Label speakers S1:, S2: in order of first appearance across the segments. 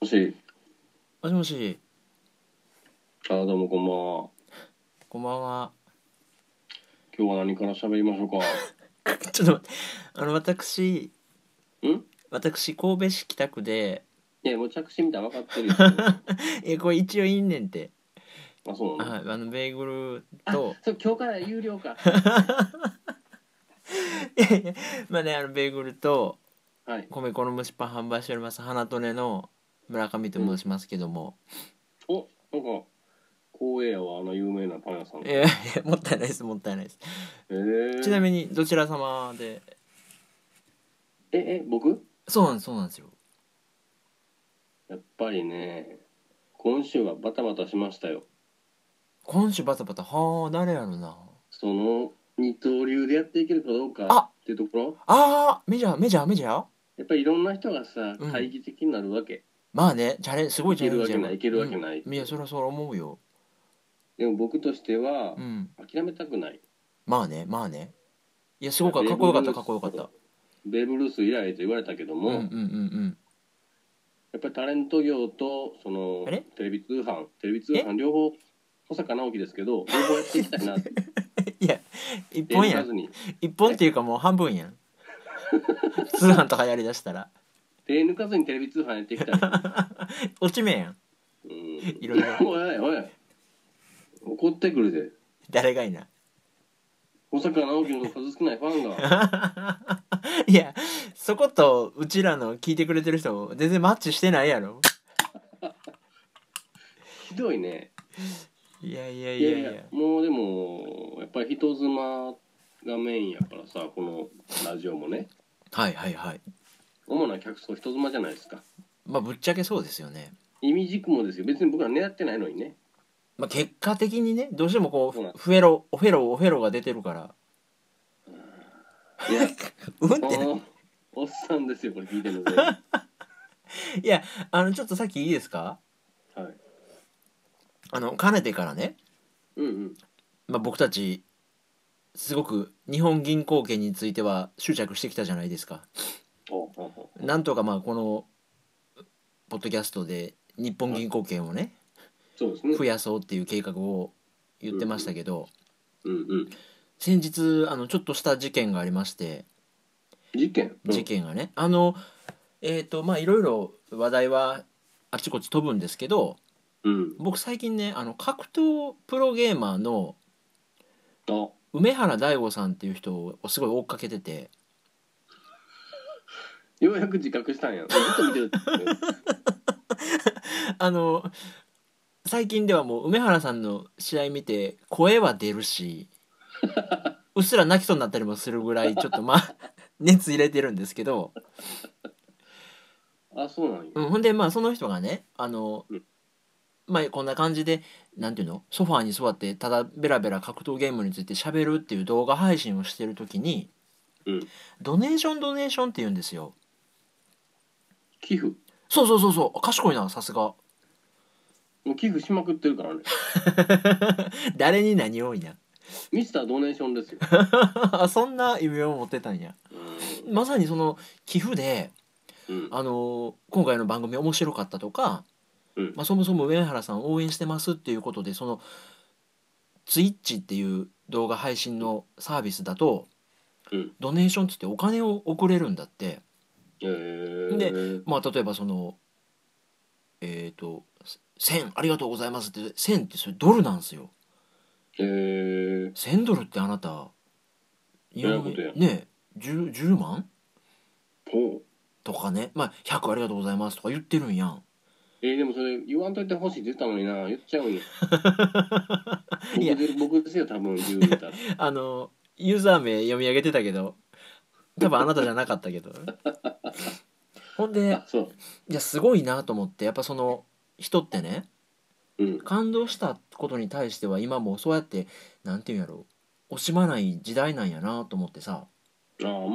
S1: もし、
S2: もしもし、
S1: あどうもこんばんは。
S2: こんばんは。
S1: 今日は何から喋りましょうか？
S2: ちょっと待って、あの、私、
S1: ん？
S2: 私、神戸市北区で、
S1: いや、もう着信みたいな分かってるよ。
S2: え、これ一応いいんねんって。
S1: あ、そうなの？
S2: はい、あの、ベーグルと、
S1: そう、今日から有料か。
S2: まあね、あの、ベーグルと、
S1: はい。
S2: 米粉の蒸しパン販売しております、花トネの村上と申しますけども、
S1: お、なんか、光栄やわ、あの有名なパン屋さん。
S2: いやいや、もったいないです、もったいないです。
S1: えー、
S2: ちなみに、どちら様で、
S1: え、え、僕？
S2: そうなんです、そうなんですよ。
S1: やっぱりね、今週はバタバタしましたよ。
S2: 今週バタバタ、はあ、誰やろな。
S1: その、二刀流でやっていけるかどうか
S2: あ
S1: っていうところ、
S2: あー、メジャー、メジャー、メジャー？
S1: やっぱりいろんな人がさ、
S2: うん
S1: 懐疑的になるわけ。
S2: まあね、チャレンすごいチャレンジや
S1: いけるわけないいけるわけない
S2: うんいや、そりゃそう思うよ。
S1: でも僕としては
S2: う、ん。
S1: 諦めたくない。
S2: まあね、まあね。いや、すごくかっこよかった、かっこよかった。
S1: ベーブ・ルース以来と言われたけども、
S2: うんうんうんうん。
S1: やっぱりタレント業とその
S2: あれ？
S1: テレビ通販テレビ通販両方保坂直樹ですけど両方やっていきたいなって
S2: いや、一本やん。一本っていうかもう半分やん。通販とかやりだしたら。
S1: 手抜かずにテレビ通販やっていきたい、
S2: 落ち目やん。
S1: うん、
S2: いろいろ
S1: おいおい怒ってくるで
S2: 誰がいな？
S1: 保坂直樹の数少ないファンが
S2: いや、そことうちらの聞いてくれてる人全然マッチしてないやろ。
S1: ひどいね
S2: いやいやい
S1: いやいや
S2: やいや。
S1: もうでもやっぱり人妻がメインやからさこのラジオもね
S2: はいはいはい。
S1: 主な客層人妻じゃないですか。
S2: まあぶっちゃけそうですよね。
S1: 意味軸もですよ。別に僕ら狙ってないのにね。
S2: まあ結果的にね、どうしてもこ
S1: そうなん
S2: う、フェロ、オフェロ、オフェロが出てるから。
S1: いや。
S2: うんってね。
S1: おおっさんですよこれ聞いてるの。で
S2: いや、あの、ちょっとさっきいいですか？
S1: はい。
S2: あの、かねてからね、
S1: うんうん。
S2: まあ、僕たち、すごく日本銀行券については執着してきたじゃないですか。なんとかまあ、この、ポッドキャストで日本銀行券をね、
S1: そうですね。
S2: 増やそうっていう計画を言ってましたけど、
S1: うんうん
S2: 先日、あの、ちょっとした事件がありまして、
S1: 事件？
S2: 事件がね、あの、えっ、と、まあ、いろいろ話題はあちこち飛ぶんですけど、
S1: うん。
S2: 僕最近ね、あの、格闘プロゲーマーの
S1: あ。
S2: 梅原大吾さんっていう人をすごい追っかけてて
S1: ようやく自覚したんや。ずっと見てるって。
S2: あの最近ではもう梅原さんの試合見て声は出るしうっすら泣きそうになったりもするぐらいちょっとまあ 熱入れてるんですけど、
S1: あそうなんや。
S2: うん、ほんでまあその人がねあの、
S1: うん。
S2: まあこんな感じでなんていうの？ソファーに座ってただベラベラ格闘ゲームについて喋るっていう動画配信をしてる時に
S1: うん。
S2: ドネーションドネーションって言うんですよ
S1: 寄付？
S2: そうそうそうそう。賢いなさすが。
S1: もう寄付しまくってるからね。
S2: 誰に何をいな
S1: ミスタードネーションですよ。
S2: あ そんな夢を持ってたんや。
S1: う
S2: まさにその寄付で、
S1: んうん。
S2: あのー今回の番組面白かったとか、
S1: うん。
S2: まあ、そもそも上原さんを応援してますっていうことでそのツイッチっていう動画配信のサービスだと
S1: うん。
S2: ドネーションっつってお金を送れるんだって。
S1: えー、
S2: でまあ例えばそのえっ、と「1000ありがとうございます」って1000ってそれドルなんですよ。
S1: えー、
S2: 1000ドルってあなた
S1: えらいことや
S2: ねえ 10, 10万とかね。まあ100ありがとうございますとか言ってるんやん。
S1: えー、でもそれ言わんといてほしいって言ったのにな。言っちゃうん や。僕で僕ですよ多分言うたら。
S2: あのユーザー名読み上げてたけど多分あなたじゃなかったけど。ほんで
S1: あそう。
S2: いやすごいなと思ってやっぱその人ってね
S1: うん。
S2: 感動したことに対しては今もそうやってなんていうんやろ惜しまない時代なんやなと思ってさ。
S1: ああまあまあ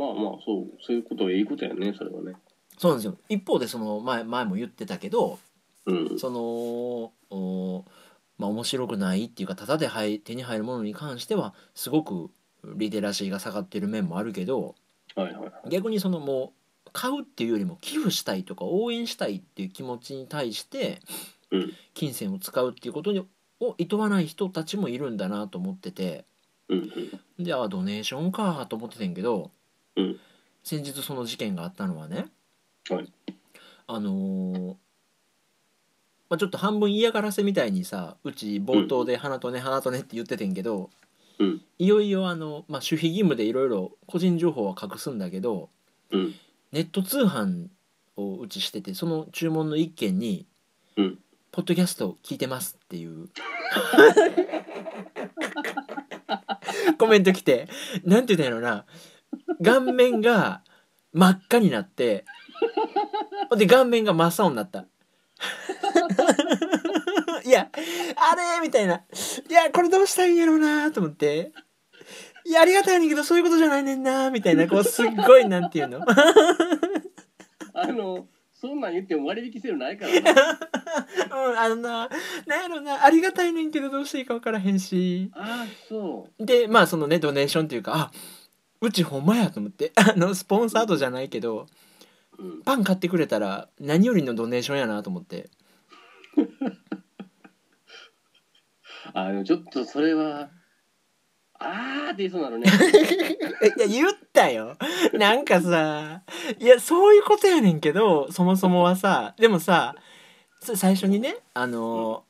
S1: そうそういうことはいいことやねそれはね。
S2: そうなんですよ。一方でその前前も言ってたけど
S1: うん。
S2: そのおまあ面白くないっていうかただで入手に入るものに関してはすごくリテラシーが下がってる面もあるけど
S1: はいはい。はい
S2: 逆にそのもう買うっていうよりも寄付したいとか応援したいっていう気持ちに対して
S1: うん。
S2: 金銭を使うっていうことにを厭わない人たちもいるんだなと思ってて。であドネーションかと思っててんけど、
S1: うん。
S2: 先日その事件があったのはね、
S1: はい。
S2: あのーまあ、ちょっと半分嫌がらせみたいにさうち冒頭で「花とね花とね」って言っててんけど、
S1: うん。
S2: いよいよあの、まあ、守秘義務でいろいろ個人情報は隠すんだけど
S1: うん。
S2: ネット通販をうちしててその注文の一件に
S1: うん「
S2: ポッドキャスト聞いてます」っていう。コメント来てなんて言うんだろうな。顔面が真っ赤になってほんで顔面が真っ青になった いやあれみたいな。いやこれどうしたらいいんやろうなと思って。いやありがたいねんけどそういうことじゃないねんなみたいなこうすっごいなんていうの。
S1: あのそんなん言っても割引セールないからな。
S2: うん、あのな、なんやろな、ありがたいねんけどどうしていいか分からへんし。
S1: ああそ
S2: で、まあそのね、ドネーションっていうか、あ、うちほんまやと思って、あの、スポンサードじゃないけど、パン買ってくれたら何よりのドネーションやなと思って。
S1: あのちょっとそれはあーって言いそうなのね
S2: いや、言ったよ。なんかさ、いや、そういうことやねんけど、そもそもはさ、でもさ、さ最初にね、あの、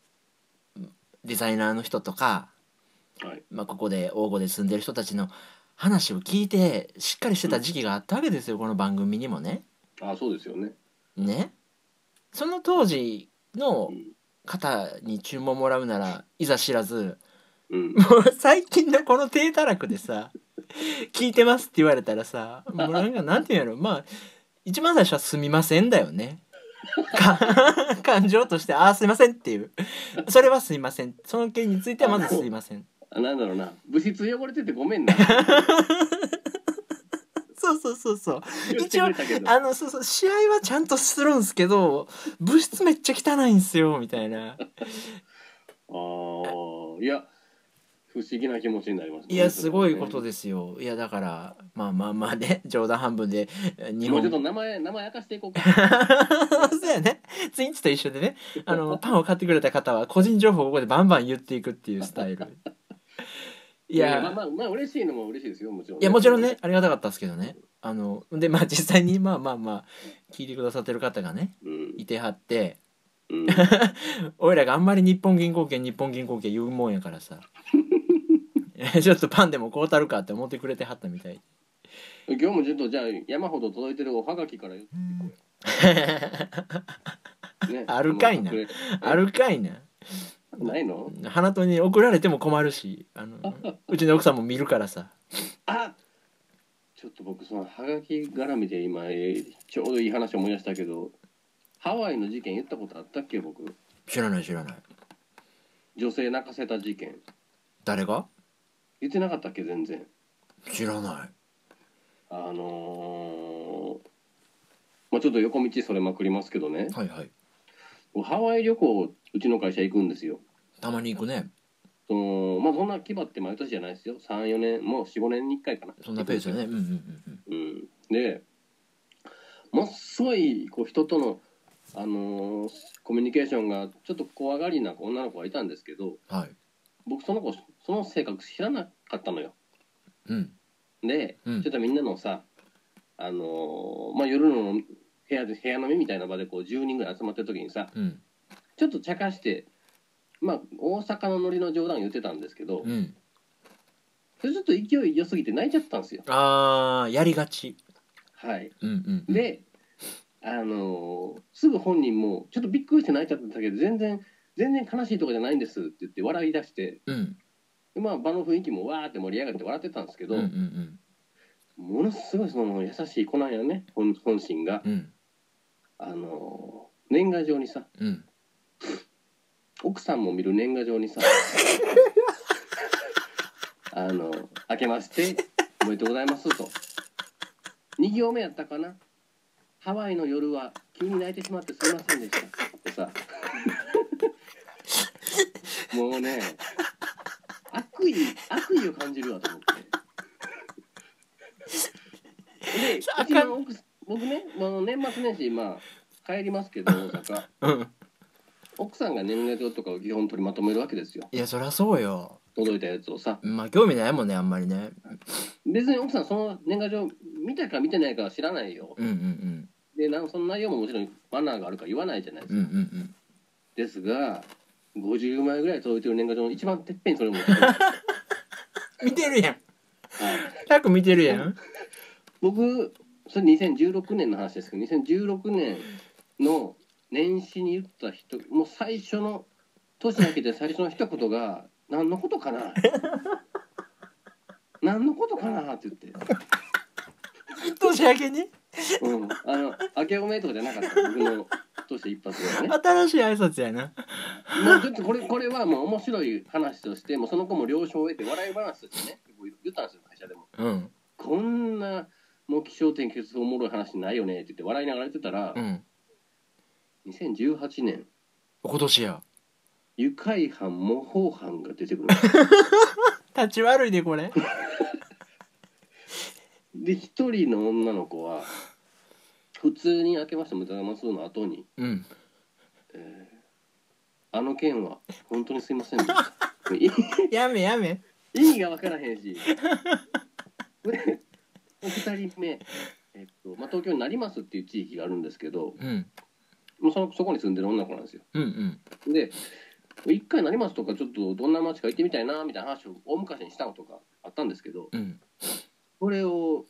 S2: デザイナーの人とか、
S1: はい
S2: まあ、ここで大御で住んでる人たちの話を聞いてしっかりしてた時期があったわけですよこの番組にもね。
S1: ああそうですよね。
S2: ね。その当時の
S1: うん。
S2: 方に注文もらうならいざ知らず
S1: うん。
S2: もう最近のこの低たらくでさ「聞いてます」って言われたらさもうなんかなんていうんやろ。まあ一番最初は「すみません」だよね。か 感情として「ああすいません」っていう。それはすいません。その件についてはまずすいません。
S1: あなんだろうな。物質汚れててごめんな
S2: そうそうそうそう。
S1: 言ってくれたけど。
S2: あのそうそう試合はちゃんとするんすけど物質めっちゃ汚いんすよみたいな。
S1: ああいや不思議な気持ちになりますね
S2: いやすごいこと
S1: で
S2: ですよ。いやだからまあまあまあね冗談半分でえ日本
S1: もうちょっと名前名前明かしていこうか。
S2: そうやね。ツインチと一緒でね。あの パンを買ってくれた方は個人情報をここでバンバン言っていくっていうスタイルいや。
S1: まあまあまあ嬉しいのも嬉しいですよもちろん
S2: いやもちろんねありがたかったですけどね。あのでまあ実際にまあまあまあ聞いてくださってる方がね
S1: うん。
S2: いてはって
S1: うん。
S2: 俺らがあんまり日本銀行券日本銀行券言うもんやからさ。ちょっとパンでもこうたるかって思ってくれてはったみたい。
S1: 今日もちょっとじゃあ山ほど届いてるおはがきから言ってこうよ、ね、
S2: あるかいな。あるかいな
S1: ないの？
S2: 花とに送られても困るしあのうちの奥さんも見るからさ。
S1: あちょっと僕そのはがき絡みで今えーちょうどいい話思い出したけどハワイの事件言ったことあったっけ僕？
S2: 知らない知らない。
S1: 女性泣かせた事件。
S2: 誰が？
S1: 言ってなかったっけ？全然。
S2: 知らない。
S1: あのーまあちょっと横道それまくりますけどね。
S2: はいはい。
S1: ハワイ旅行うちの会社行くんですよ
S2: たまに行くね。
S1: そのまあそんな規模って毎年じゃないですよ。34年もう45年に1回かな。
S2: そんなペースだね。うんうんうん
S1: うん、でもっそいこう人との、あのーコミュニケーションがちょっと怖がりな女の子がいたんですけど
S2: うんはい。
S1: 僕その子その性格知らなかったのよ。
S2: うん。
S1: で、
S2: うん。
S1: ちょっとみんなのさ、あのーまあ、夜の部屋で部屋飲みみたいな場でこう10人ぐらい集まってる時にさ
S2: うん。
S1: ちょっと茶化してまあ大阪のノリの冗談言ってたんですけど、
S2: うん。
S1: それちょっと勢い良すぎて泣いちゃったんですよ。
S2: あーやりがち。
S1: はい。
S2: うんうんうん。
S1: で、あのーすぐ本人もちょっとびっくりして泣いちゃったけど全然全然悲しいとこじゃないんですって言って笑い出して
S2: うん。
S1: で、まあ、場の雰囲気もわーって盛り上がって笑ってたんですけど、
S2: うんうん
S1: ものすごいその優しい子なんやね本本心が、
S2: うんうん。
S1: あのー年賀状にさ
S2: うん
S1: 奥さんも見る年賀状にさ あの「明けましておめでとうございます」と。2行目やったかな「ハワイの夜は急に泣いてしまってすいませんでした」ってさ。もうね悪意悪意を感じるわと思って。でうちの奥僕ねあの年末年始まあ帰りますけど大阪。
S2: うん
S1: 奥さんが年賀状とかを基本取りまとめるわけですよ。
S2: いやそりゃそうよ。
S1: 届いたやつをさ。
S2: まあ興味ないもんねあんまりね。
S1: 別に奥さんその年賀状見たか見てないかは知らないよ。
S2: うんうん
S1: でなんその内容ももちろんマナーがあるから言わないじゃないですか、
S2: うんうんうん。
S1: ですが50枚ぐらい届いてる年賀状の一番てっぺんにそれ持ってくる、は
S2: うん見てるやん。
S1: い、
S2: 100見てるやん。
S1: 僕それ2016年の話ですけど2016年の年始に言った人もう最初の年明けて最初の一言が「何のことかな? 」何のことかな？って言って、
S2: 年明けに？
S1: うん、あの明けおめとかじゃなかった。僕の年一発がね。
S2: 新しい挨拶やな。
S1: もうちょっとこれこれはもう面白い話としてもうその子も了承を得て笑い話としてね言ったんですよ会社でも。
S2: うん。
S1: こんなもう気象点結おもろい話ないよねって言って笑いながら言ってたら
S2: う、ん
S1: 2018年。
S2: 今年や。
S1: 愉快犯模倣犯が出てくる。
S2: 立ち悪いでこれ。
S1: で一人の女の子は普通に「明けましておめでとうございます」の後に
S2: うん「
S1: あの件は本当にすいませんでした」い
S2: やめやめ。
S1: 意味が分からへんし。で2人目、えっとまあ、東京になりますっていう地域があるんですけど
S2: うん
S1: もうそのそこに住んでる女の子なんですよ。
S2: うんうん。
S1: で一回なりますとかちょっとどんな街か行ってみたいなみたいな話を大昔にしたのとかあったんですけど
S2: うん。
S1: これを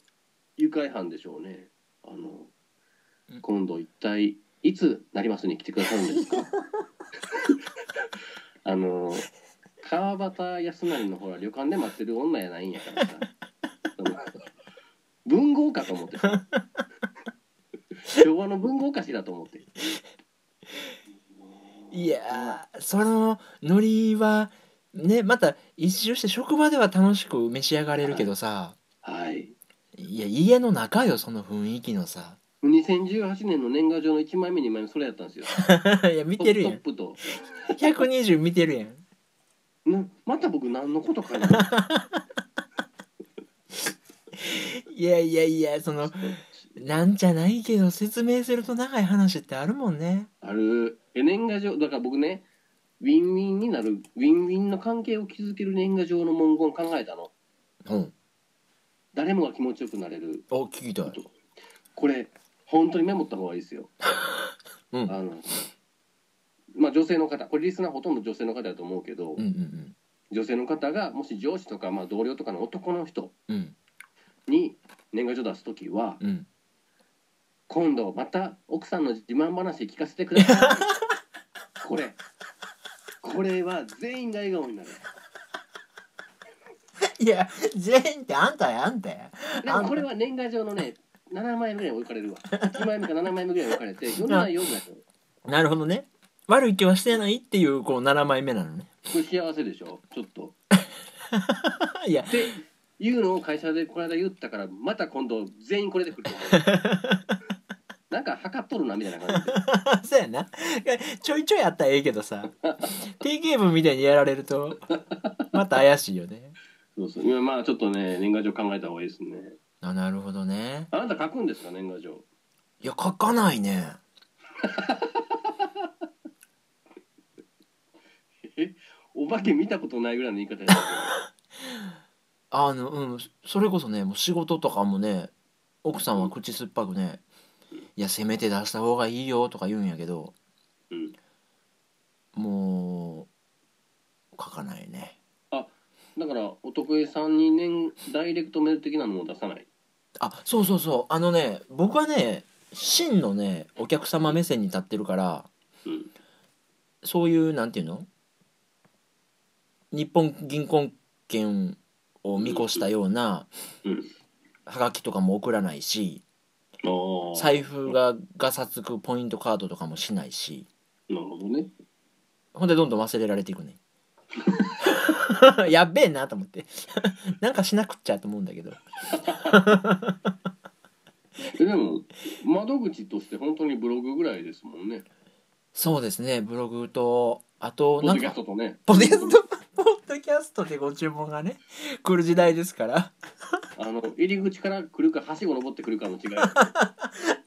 S1: 愉快犯でしょうね。あの
S2: うん。
S1: 今度一体いつなりますに来てくださるんですか？あの川端康成のほら旅館で待ってる女やないんやからさ。文豪かと思ってさ昭和の文豪かしらと思って。
S2: いやーそのノリはねまた一周して職場では楽しく召し上がれるけどさ。
S1: はい。
S2: いや家の中よその雰囲気のさ。
S1: 2018年の年賀状の1枚目2枚目それやったんですよ。
S2: いや見てるやん。
S1: トップと。
S2: 120見てるやん。
S1: なまた僕何のことかな
S2: いやいやいやそのなんじゃないけど説明すると長い話ってあるもんね。
S1: ある。え年賀状。だから僕ねウィンウィンになるウィンウィンの関係を築ける年賀状の文言考えたの。
S2: うん。
S1: 誰もが気持ちよくなれる。
S2: お聞きたい。
S1: これ本当にメモった方がいいですよ、
S2: うん。
S1: あのまあ女性の方。これリスナーほとんど女性の方だと思うけど、
S2: うんうん
S1: 女性の方がもし上司とか、まあ、同僚とかの男の人
S2: うんうん。
S1: に年賀状出す時は
S2: うん
S1: 今度また奥さんの自慢話聞かせてください。これ。これは全員が笑顔になる。
S2: いや全員ってあんたやあんたや
S1: でもこれは年賀状のね7枚目ぐらい置かれるわ。1枚目か7枚目ぐらい置かれて読めないよぐらいこ
S2: なるほどね。悪い気はしてないっていうこう7枚目なのね。
S1: れ幸せでしょ？ちょっと。
S2: いや。
S1: っていうのを会社でこの間言ったからまた今度全員これで来ると思うなんか測っとるなみたいな感じ。で
S2: そうやな。ちょいちょいあったらええけどさ。定型文みたいにやられるとまた怪しいよね。
S1: そうそう。今まあちょっとね年賀状考えた方がいいですね。
S2: あなるほどね。
S1: あなた書くんですか年賀状。
S2: いや書かないね。
S1: お化け見たことないぐらいの言い方です
S2: あのうんそれこそねもう仕事とかもね奥さんは口酸っぱくね「いやせめて出した方がいいよ」とか言うんやけど
S1: うん、
S2: もう書かないね。
S1: だからお得意さんに年ダイレクトメール的なのも出さない？
S2: あそうそうそう。あのね僕はね真のねお客様目線に立ってるから
S1: うん。
S2: そういうなんていうの？日本銀行券を見越したような
S1: うん。
S2: はがきとかも送らないし
S1: ああ
S2: 財布がガサつくポイントカードとかもしないし。
S1: なるほどね。
S2: ほんでどんどん忘れられていくね。やっべえなと思って。なんかしなくっちゃと思うんだけど。
S1: えでも窓口として本当にブログぐらいですもんね。
S2: そうですね。ブログとあと
S1: ポッドキャ
S2: なんか
S1: ストとね。
S2: ポッドキャスト ポッドキャストでご注文がね来る時代ですから。
S1: あの入り口から来るかはしご登ってくるかの違い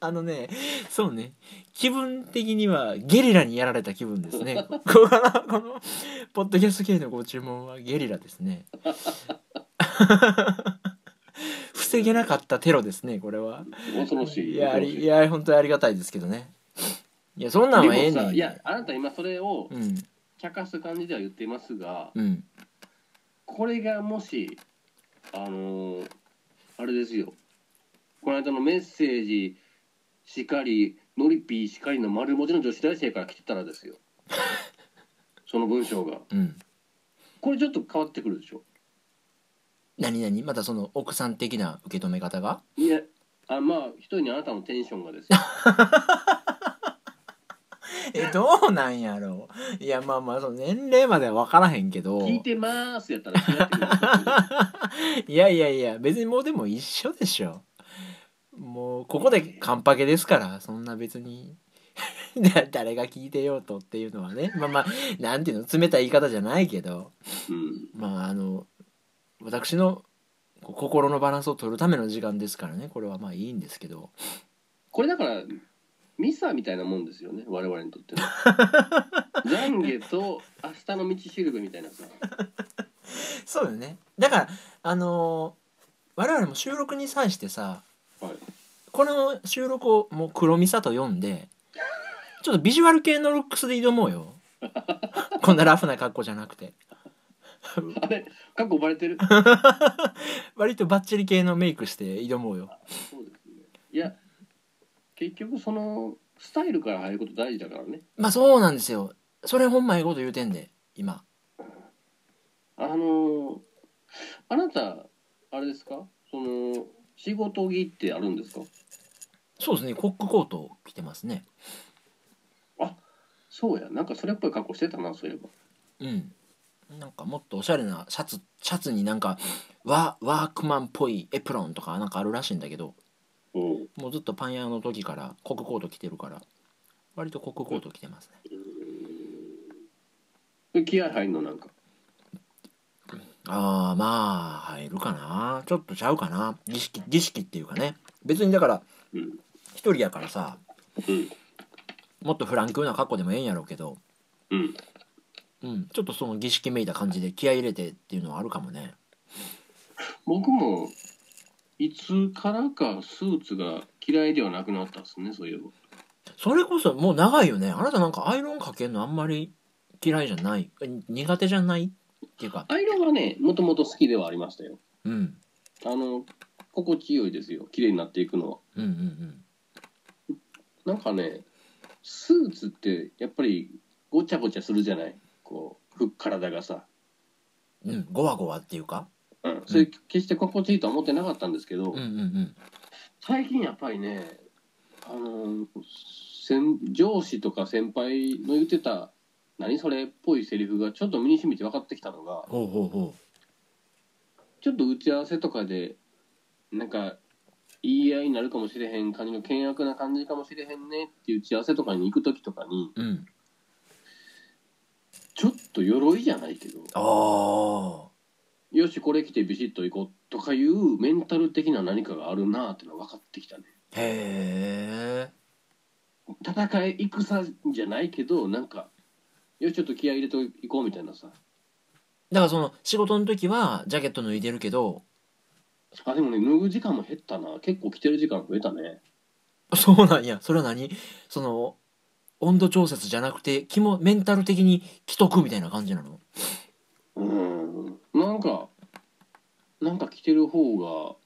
S2: あのねそうね。気分的にはゲリラにやられた気分ですね。ここのこのポッドキャスト系のご注文はゲリラですね。防げなかったテロですねこれは。
S1: 恐ろしい
S2: いやい。や本当にありがたいですけどね。いやそんなんはええねん
S1: さいやあなた今それを
S2: うん
S1: 茶化す感じでは言っていますが
S2: うん。
S1: これがもしあのーあれですよ。この間のメッセージしかりノリピーしかりの丸文字の女子大生から来てたらですよ。その文章が。
S2: うん。
S1: これちょっと変わってくるでしょ。
S2: 何何？またその奥さん的な受け止め方が？
S1: いやあまあ一人にあなたのテンションがですよ
S2: えどうなんやろう。いやまあまあその年齢までは分からへんけど。
S1: 聞いてまーすやったら違ってくる
S2: い。やいやいや別にもうでも一緒でしょ。もうここでカンパケですからそんな別に。だ 誰が聞いてようとっていうのはね。まあまあなんていうの冷たい言い方じゃないけど。
S1: うん。
S2: まああの私の心のバランスを取るための時間ですからね。これはまあいいんですけど。
S1: これだからミサみたいなもんですよね我々にとっての 懺悔と明日の道しるべみたいなさ。
S2: そうよね。だからあの我々も収録に際してさ
S1: はい。
S2: この収録をもう黒ミサと読んでちょっとビジュアル系のルックスで挑もうよ。こんなラフな格好じゃなくて。
S1: あれ過去バレてる？
S2: 割とバッチリ系のメイクして挑もうよ。
S1: そうですね。いや結局そのスタイルから入ること大事だからね。
S2: まあそうなんですよ。それほんまええこと言うてんで今。
S1: あのーあなたあれですか？その仕事着ってあるんですか？
S2: そうですね。コックコート着てますね。
S1: そうや。なんかそれっぽい格好してたなそういえば。
S2: うん。なんかもっとおしゃれなシャツシャツになんかワワークマンっぽいエプロンとかなんかあるらしいんだけど
S1: うん。
S2: もうずっとパン屋の時からコックコート着てるから割とコックコート着てますね。
S1: で気合入んのなんか？
S2: ああまあ入るかな。ちょっとちゃうかな。儀式儀式っていうかね。別にだから
S1: うん
S2: 一人やからさ
S1: うん
S2: もっとフランクな格好でもええんやろうけど
S1: うん。
S2: うん。ちょっとその儀式めいた感じで気合い入れてっていうのはあるかもね。
S1: 僕もいつからかスーツが嫌いではなくなったんですねそういえば。
S2: それこそもう長いよね。あなたなんかアイロンかけるのあんまり嫌いじゃない？え苦手じゃない？っていうか。
S1: アイロンはねもともと好きではありましたよ。
S2: うん。
S1: あの心地よいですよ。綺麗になっていくのは。
S2: うんうん
S1: なんかねスーツってやっぱりごちゃごちゃするじゃない？こうふ体がさ、
S2: うんうん。ゴワゴワっていうか
S1: うん、それ決して心地いいとは思ってなかったんですけど、
S2: うんうんうん。
S1: 最近やっぱりねあの先上司とか先輩の言ってた何それっぽいセリフがちょっと身に染みて分かってきたのがちょっと打ち合わせとかでなんか言い合いになるかもしれへん感じの険悪な感じかもしれへんねっていう打ち合わせとかに行く時とかに
S2: ううん。
S1: ちょっと鎧じゃないけど
S2: ああ
S1: よしこれ着てビシッと行こうとかいうメンタル的な何かがあるなってのが分かってきたね。
S2: へえ
S1: 戦い戦じゃないけどなんかよしちょっと気合入れていこうみたいなさ
S2: だからその仕事の時はジャケット脱いでるけど
S1: あでもね脱ぐ時間も減ったな結構着てる時間増えたね
S2: そうなんやそれは何その温度調節じゃなくて気もメンタル的に着とくみたいな感じなの
S1: うんなんかなんか着てる方が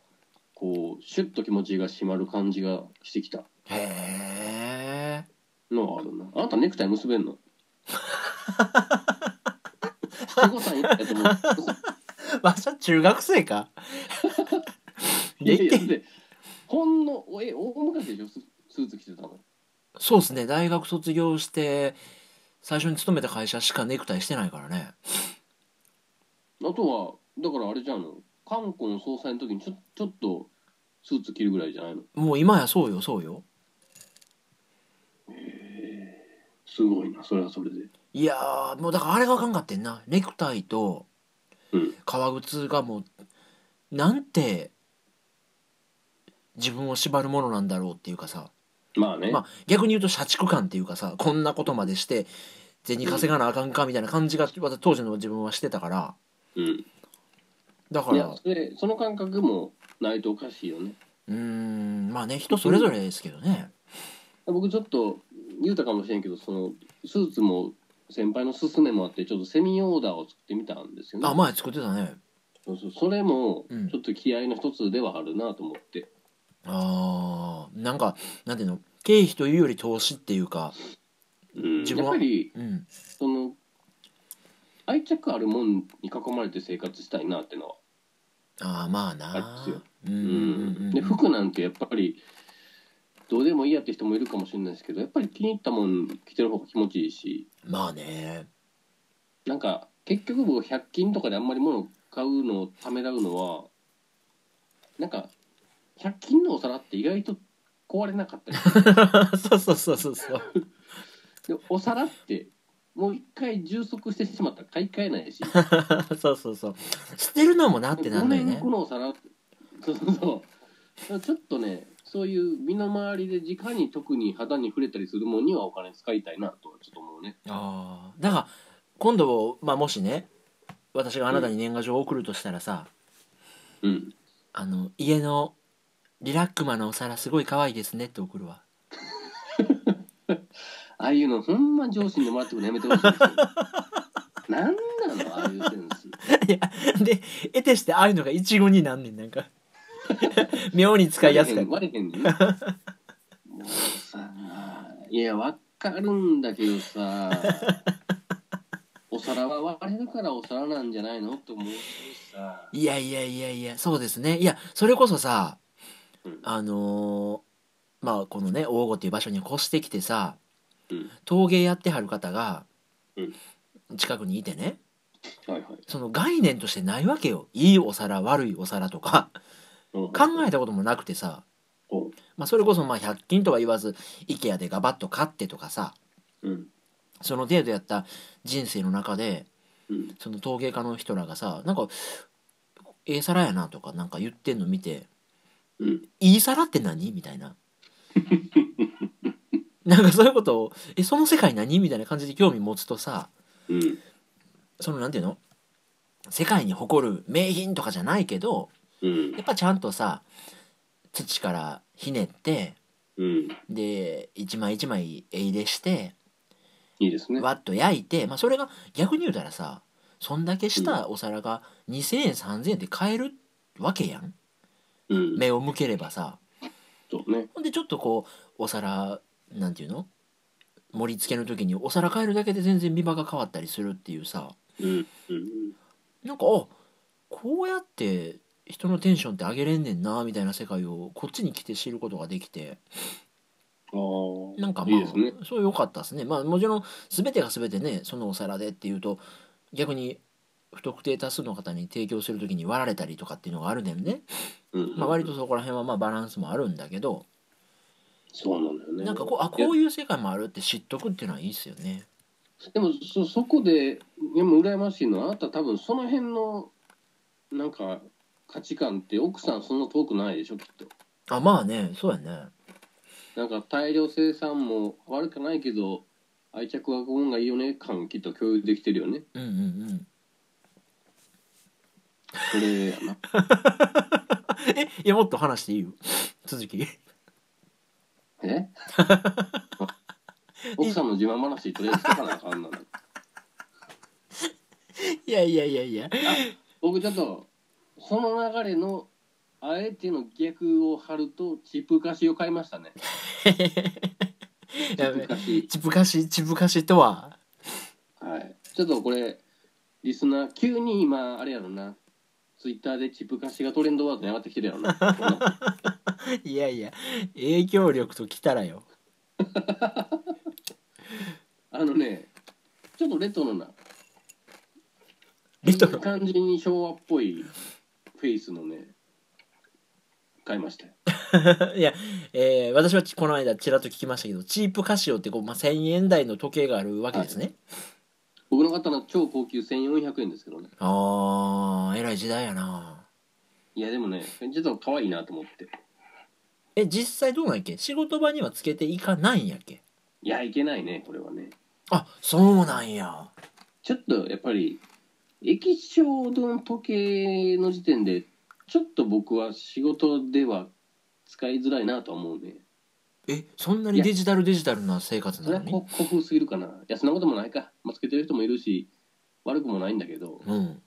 S1: こうシュッと気持ちが締まる感じがしてきた。
S2: へえ
S1: のはあるな。あなたネクタイ結べんの？
S2: わしゃ中学生か。
S1: いやいや
S2: で
S1: ほんのえ大昔でしょ？ススーツ着てたの。
S2: そうですね。大学卒業して最初に勤めた会社しかネクタイしてないからね
S1: あとはだからあれじゃんの？冠婚葬祭の時にちょちょっとスーツ着るぐらいじゃないの？
S2: もう今やそうよそうよ。
S1: すごいな。それはそれで。
S2: いやーもうだからあれがあかんかってんな。ネクタイと
S1: うん。
S2: 革靴がもうなんて自分を縛るものなんだろうっていうかさ、
S1: まあね、
S2: まあ、逆に言うと社畜感っていうかさこんなことまでして銭稼がなあかんかみたいな感じが私当時の自分はしてたから
S1: うん。
S2: だから。
S1: いやそれその感覚もないとおかしいよね。
S2: うーん。まあね人それぞれですけどね。
S1: 僕ちょっと言うたかもしれんけどそのスーツも先輩の勧めもあってちょっとセミオーダーを作ってみたんですよね。
S2: あ前作ってたね。
S1: そうそう。それも
S2: うん。
S1: ちょっと気合の一つではあるなと思って、
S2: あー。なんかなんていうの？経費というより投資っていうか。
S1: うん、
S2: 自分は
S1: やっぱり
S2: うん。
S1: その愛着あるもんに囲まれて生活したいなってのは。
S2: ああまあな。
S1: あれですよ。
S2: うんうんうんうん。
S1: で服なんてやっぱりどうでもいいやって人もいるかもしれないですけどやっぱり気に入ったもん着てる方が気持ちいいし。
S2: まあね。
S1: なんか結局僕100均とかであんまり物買うのをためらうのはなんか100均のお皿って意外と壊れなかったり
S2: そうそうそうそうそう。
S1: でお皿ってもう一回充足してしまったら買い替えないし。
S2: そうそうそう。捨てるのもなってなんないね。
S1: 5年後のお皿。そうそうそう。ちょっとねそういう身の回りで直に特に肌に触れたりするものにはお金使いたいなとはちょっと思うね。
S2: ああだから今度、まあ、もしね私があなたに年賀状を送るとしたらさ、
S1: うん。
S2: あの家のリラックマのお皿すごい可愛いですねって送るわ
S1: ああいうのほんま上司にもらってくるのやめてほしいですよ なんなのああいうセンス。
S2: いやで得てしてああいうのが一語になんねんなんか。妙に使いやすかった。
S1: 割れへんねもうさいやわかるんだけどさ。お皿は割れるからお皿なんじゃないのって思うしさ。
S2: いやいやいやいやそうですね。いやそれこそさ
S1: うん。
S2: あのーまあこのね大御っていう場所に越してきてさ
S1: うん
S2: 陶芸やってはる方が
S1: うん。
S2: 近くにいてね
S1: はいはい。
S2: その概念としてないわけよ。いいお皿悪いお皿とか。
S1: うん
S2: 考えたこともなくてさ、まあ、それこそまあ100均とは言わず IKEA でガバッと買ってとかさ。
S1: うん。
S2: その程度やった人生の中で
S1: うん。
S2: その陶芸家の人らがさなんか「ええ皿やな」とかなんか言ってんの見て
S1: うん「
S2: いい皿って何?」みたいな なんかそういうことを「えその世界何?」みたいな感じで興味持つとさ
S1: うん。
S2: そのなんていうの？世界に誇る名品とかじゃないけど
S1: うん。
S2: やっぱちゃんとさ土からひねって
S1: うん。
S2: で一枚一枚絵入れして
S1: いいですね。
S2: わっと焼いて、まあ、それが逆に言うたらさそんだけしたお皿が2,000円3,000円で買えるわけやん。
S1: うん。
S2: 目を向ければさ。
S1: そうね。
S2: ほんでちょっとこうお皿なんていうの？盛り付けの時にお皿変えるだけで全然見場が変わったりするっていうさ。
S1: うんうん
S2: なんかあこうやって人のテンションって上げれんねんなみたいな世界をこっちに来て知ることができて。なんかまあ
S1: ね。
S2: そう良かったですね。まあもちろん全てが全てねそのお皿でっていうと逆に不特定多数の方に提供する時に割られたりとかっていうのがあるね。んね、
S1: うん。
S2: まあ、割とそこら辺はまあバランスもあるんだけど
S1: そうなんだよね。
S2: なんかこうあこういう世界もあるって知っとくっていうのはいいっすよね。
S1: でもそそこででも羨ましいのはあなた多分その辺のなんか価値観って奥さんそんな遠くないでしょきっと。
S2: あまあねそうやね。
S1: なんか大量生産も悪くないけど愛着はこんがいいよね感きっと共有できてるよね。
S2: うんうんうん。
S1: それやな。
S2: えいやもっと話していいよ。続き
S1: え？奥さんの自慢話とりあえず聞かなあかんな
S2: いやいやいやいや。
S1: 僕ちょっとその流れのあえての逆を張るとチップ菓子を買いましたね。チップ菓子
S2: ちぶかしちぶかしとは。
S1: はい。ちょっとこれリスナー急に今あれやろなツイッターでチップ菓子がトレンドワードに上がってきてるやろな。い
S2: やいや影響力ときたらよ。
S1: あのねちょっとレトロな。
S2: レトロ？
S1: いい感じに昭和っぽいフェイスのね買いましたよ。
S2: いや、えー私はこの間ちらっと聞きましたけどチープカシオってこう、まあ、1,000円台の時計があるわけですね、
S1: 僕の方の超高級1400円ですけどね。
S2: あーえらい時代やな。い
S1: やでもねちょっと可愛いなと思って。
S2: え実際どうなんやっけ？仕事場にはつけていかないんやっけ？
S1: いやいけないねこれはね。
S2: あそうなんや。
S1: ちょっとやっぱり液晶の時計の時点でちょっと僕は仕事では使いづらいなとは思うね
S2: えそんなにデジタルデジタルな生活
S1: それは
S2: なのに？
S1: こ古風すぎるかな。いやそんなこともないか、まあ、つけてる人もいるし悪くもないんだけど。
S2: うん。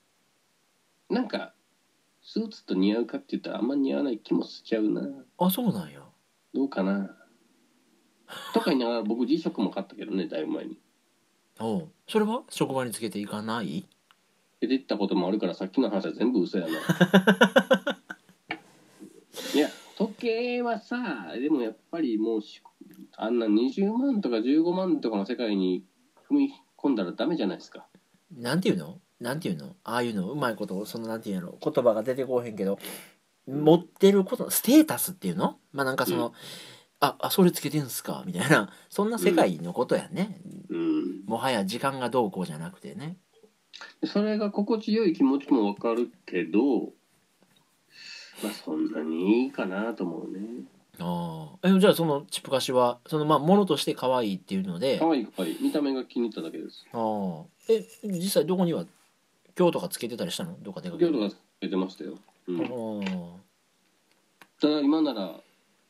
S1: なんかスーツと似合うかって言ったらあんま似合わない気もしちゃうな。
S2: あそうなんや。
S1: どうかな。とか言いながら僕 G ショックも買ったけどねだいぶ前に。
S2: おう。それは？職場につけていかない？
S1: 出てったこともあるからさっきの話は全部嘘やな 時計はさでもやっぱりもうしあんな20万とか15万とかの世界に踏み込んだらダメじゃないですか。
S2: なんていうの？なんていうの？ああいうの？うまいことそのなんていうの言葉が出てこうへんけど持ってることステータスっていうの？まあなんかその、
S1: う
S2: ああそれつけてんすか？みたいな。そんな世界のことやね、
S1: うん。
S2: もはや時間がどうこうじゃなくてね。
S1: それが心地よい気持ちもわかるけどまあそんなにいいかなと思うね。
S2: ああえじゃあそのチップ菓子はそのまあものとして可愛いっていうので。
S1: 可愛い可愛い見た目が気に入っただけです。
S2: ああえ実際どこには今日とかつけてたりしたの？どっか出かける
S1: 今日とか出てましたよ、うん、
S2: ああ
S1: ただ今なら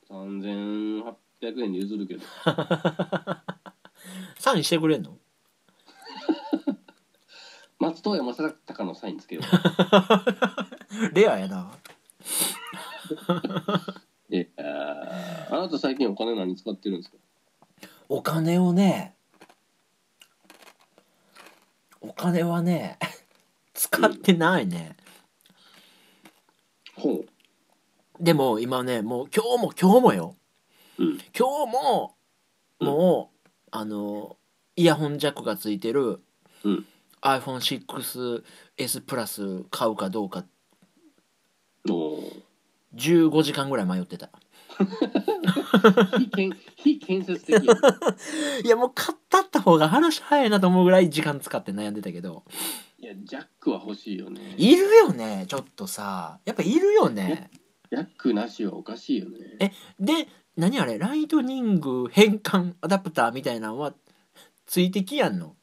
S1: 3800円で譲るけど。
S2: サインしてくれんの？
S1: 松任谷正隆のサインつけよ
S2: レアやな
S1: あなた最近お金何使ってるんですか？
S2: お金をねお金はね 使ってないね、
S1: ほ
S2: でも今ねもう今日も今日もよ。
S1: ううん。
S2: 今日ももう、あのイヤホンジャックがついてる、
S1: うん。
S2: iPhone6S プラス買うかどうか15時間ぐらい迷ってた。
S1: 非建非建設的や。
S2: いやもう買ったった方が話早いなと思うぐらい時間使って悩んでたけど。
S1: いやジャックは欲しいよね。
S2: いるよねちょっとさ。やっぱいるよね。
S1: ジャックなしはおかしいよね。
S2: えで何あれ？ライトニング変換アダプターみたいなのはついてきやんの？